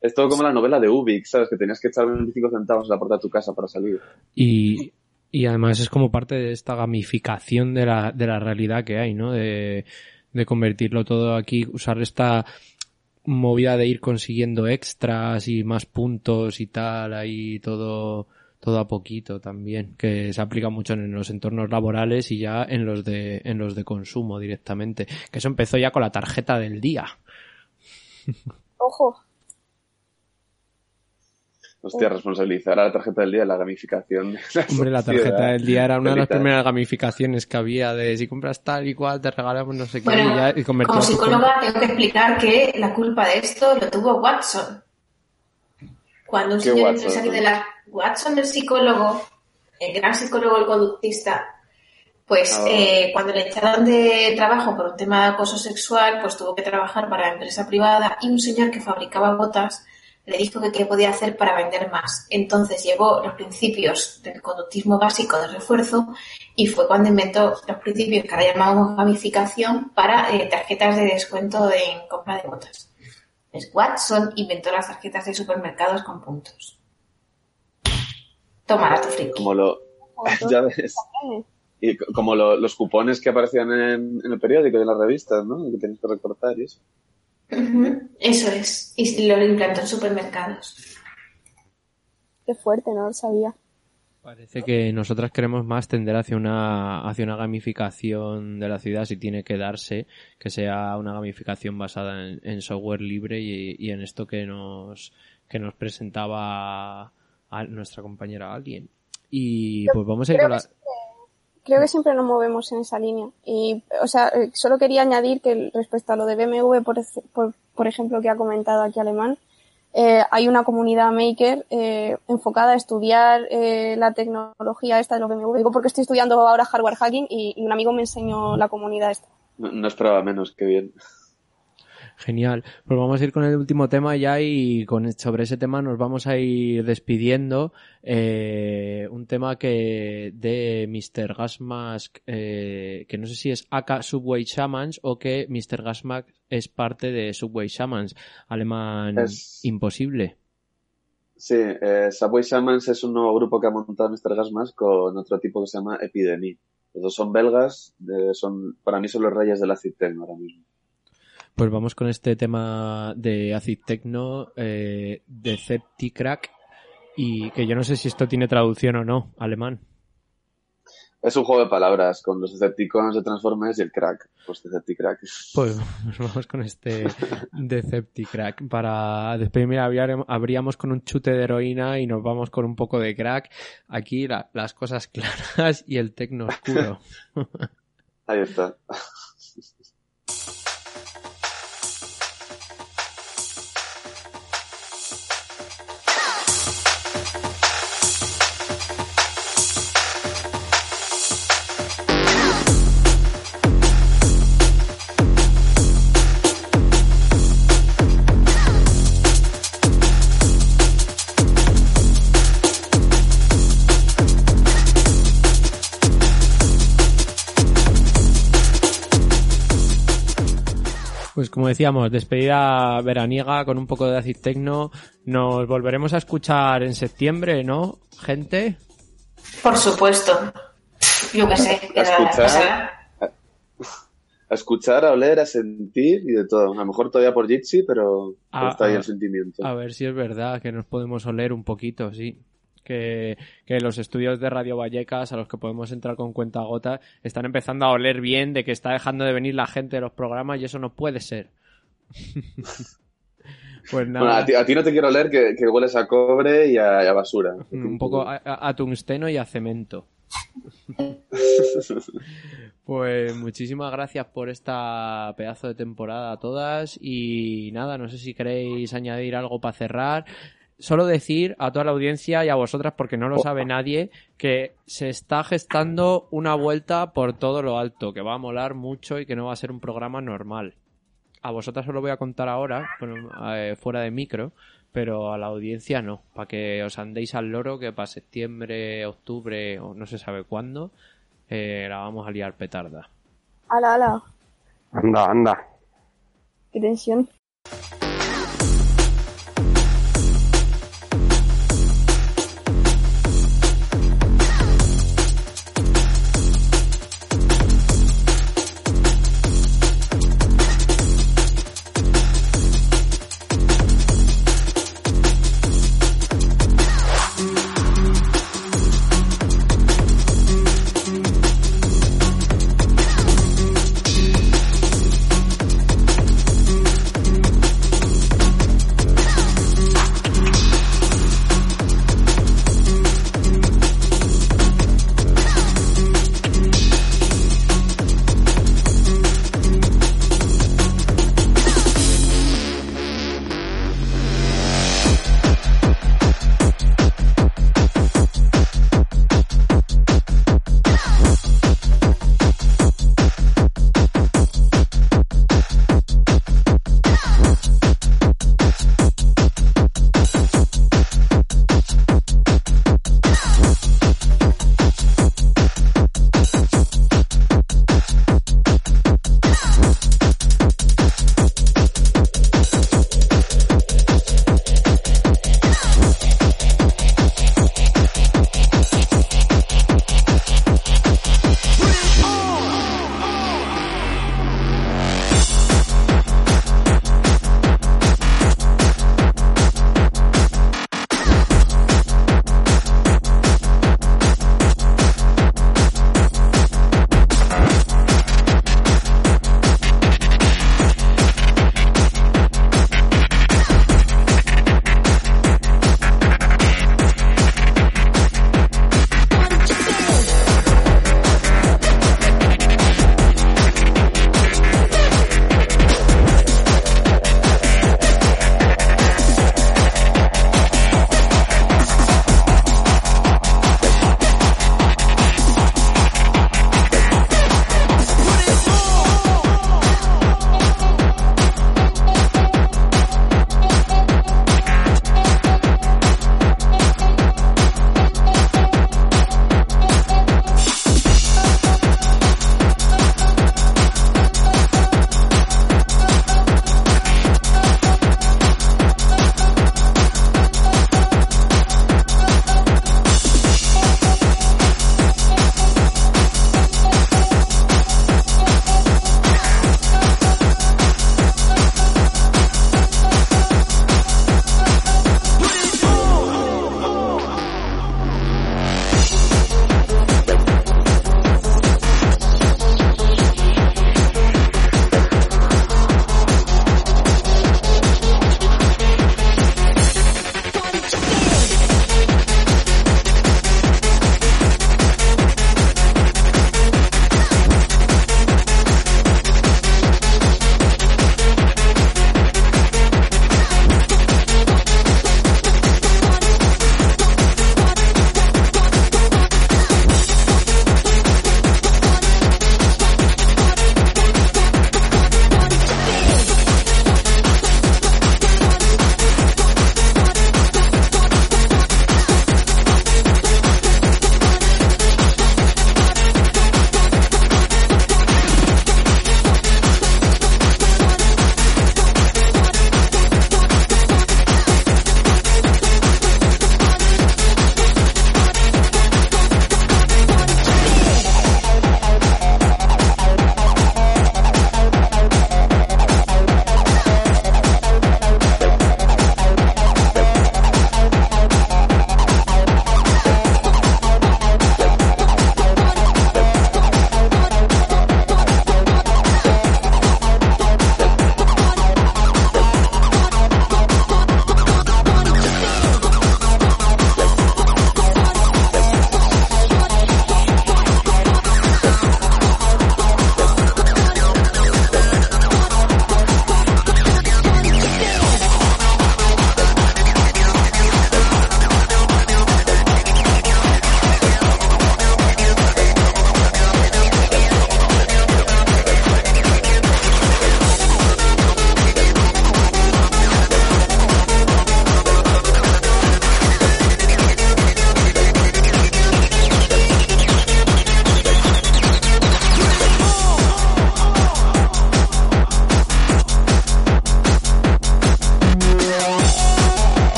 es todo como la novela de Ubik, ¿sabes? Que tenías que echar 25 centavos en la puerta de tu casa para salir. Y, y además es como parte de esta gamificación de la, de la realidad que hay, ¿no? De, de convertirlo todo aquí, usar esta movida de ir consiguiendo extras y más puntos y tal, ahí todo, todo a poquito también, que se aplica mucho en los entornos laborales y ya en los de, en los de consumo directamente. Que eso empezó ya con la tarjeta del día. Ojo. Hostia, responsabilizar a la tarjeta del día de la gamificación. de la Hombre, la tarjeta del día era una de las primeras gamificaciones que había de si compras tal y cual te regalamos no sé qué Bueno, y, ya, y Como tu psicóloga tengo que explicar que la culpa de esto lo tuvo Watson. Cuando un ¿Qué señor Watson? empresario de la Watson, el psicólogo, el gran psicólogo, el conductista, pues Ah. eh, cuando le echaron de trabajo por un tema de acoso sexual, pues tuvo que trabajar para la empresa privada y un señor que fabricaba botas le dijo que qué podía hacer para vender más. Entonces llevó los principios del conductismo básico de refuerzo y fue cuando inventó los principios que ahora llamamos gamificación para eh, tarjetas de descuento en compra de botas. Es Watson inventó las tarjetas de supermercados con puntos. Toma tu friki. Como lo. ya ves. Y co- como lo- los cupones que aparecían en, en el periódico y en las revistas, ¿no? Que tenías que recortar y eso. Eso es. Y lo implantó en supermercados. Qué fuerte, no lo sabía. Parece que nosotras queremos más tender hacia una, hacia una gamificación de la ciudad, si tiene que darse, que sea una gamificación basada en, en software libre y, y en esto que nos, que nos presentaba a nuestra compañera Alien. Y pues vamos a ir con la... creo que siempre nos movemos en esa línea. Y, o sea, eh, solo quería añadir que respecto a lo de BMW, por, ej- por, por ejemplo, que ha comentado aquí Alemán, eh, hay una comunidad maker eh, enfocada a estudiar eh, la tecnología esta de los BMW. Digo porque estoy estudiando ahora hardware hacking y, un amigo me enseñó la comunidad esta. No, no esperaba menos, que bien. Genial. Pues vamos a ir con el último tema ya y con sobre ese tema nos vamos a ir despidiendo. Eh, un tema que de Mr. Gasmask, eh, que no sé si es AK Subway Shamans o que Mr. Gasmask es parte de Subway Shamans. Alemán Es- imposible. Sí, eh, Subway Shamans es un nuevo grupo que ha montado Mr. Gasmas con otro tipo que se llama Epidemy. Los dos son belgas, de- son, para mí son los reyes del acid techno ahora mismo. Pues vamos con este tema de Acid Techno, eh, de Septicrack, y que yo no sé si esto tiene traducción o no, alemán. Es un juego de palabras con los Decepticons de Transformers y el crack, pues Decepticrack. Pues nos vamos con este Decepticrack. Para despedir, mira, habríamos- abríamos con un chute de heroína y nos vamos con un poco de crack. Aquí la- las cosas claras y el tecno oscuro. Ahí está. Pues como decíamos, despedida veraniega con un poco de acid techno. Nos volveremos a escuchar en septiembre, ¿no, gente? Por supuesto. Yo qué sé. A escuchar, a, a escuchar, a oler, a sentir y de todo. A lo mejor todavía por Jitsi, pero, A- está ahí el sentimiento. A ver si es verdad que nos podemos oler un poquito, sí. Que, que los estudios de Radio Vallecas, a los que podemos entrar con cuenta gota, están empezando a oler bien de que está dejando de venir la gente de los programas y eso no puede ser. pues nada. Bueno, a ti, a ti no te quiero oler que, que hueles a cobre y a, basura. un poco a, a- a tungsteno y a cemento. Pues muchísimas gracias por esta pedazo de temporada a todas y nada, no sé si queréis añadir algo para cerrar. Solo decir a toda la audiencia y a vosotras, porque no lo sabe nadie, que se está gestando una vuelta por todo lo alto, que va a molar mucho y que no va a ser un programa normal. A vosotras os lo voy a contar ahora, bueno, eh, fuera de micro, pero a la audiencia no, para que os andéis al loro que para septiembre, octubre o no se sabe cuándo eh, la vamos a liar petarda. Ala, ala. Anda, anda. Qué tensión.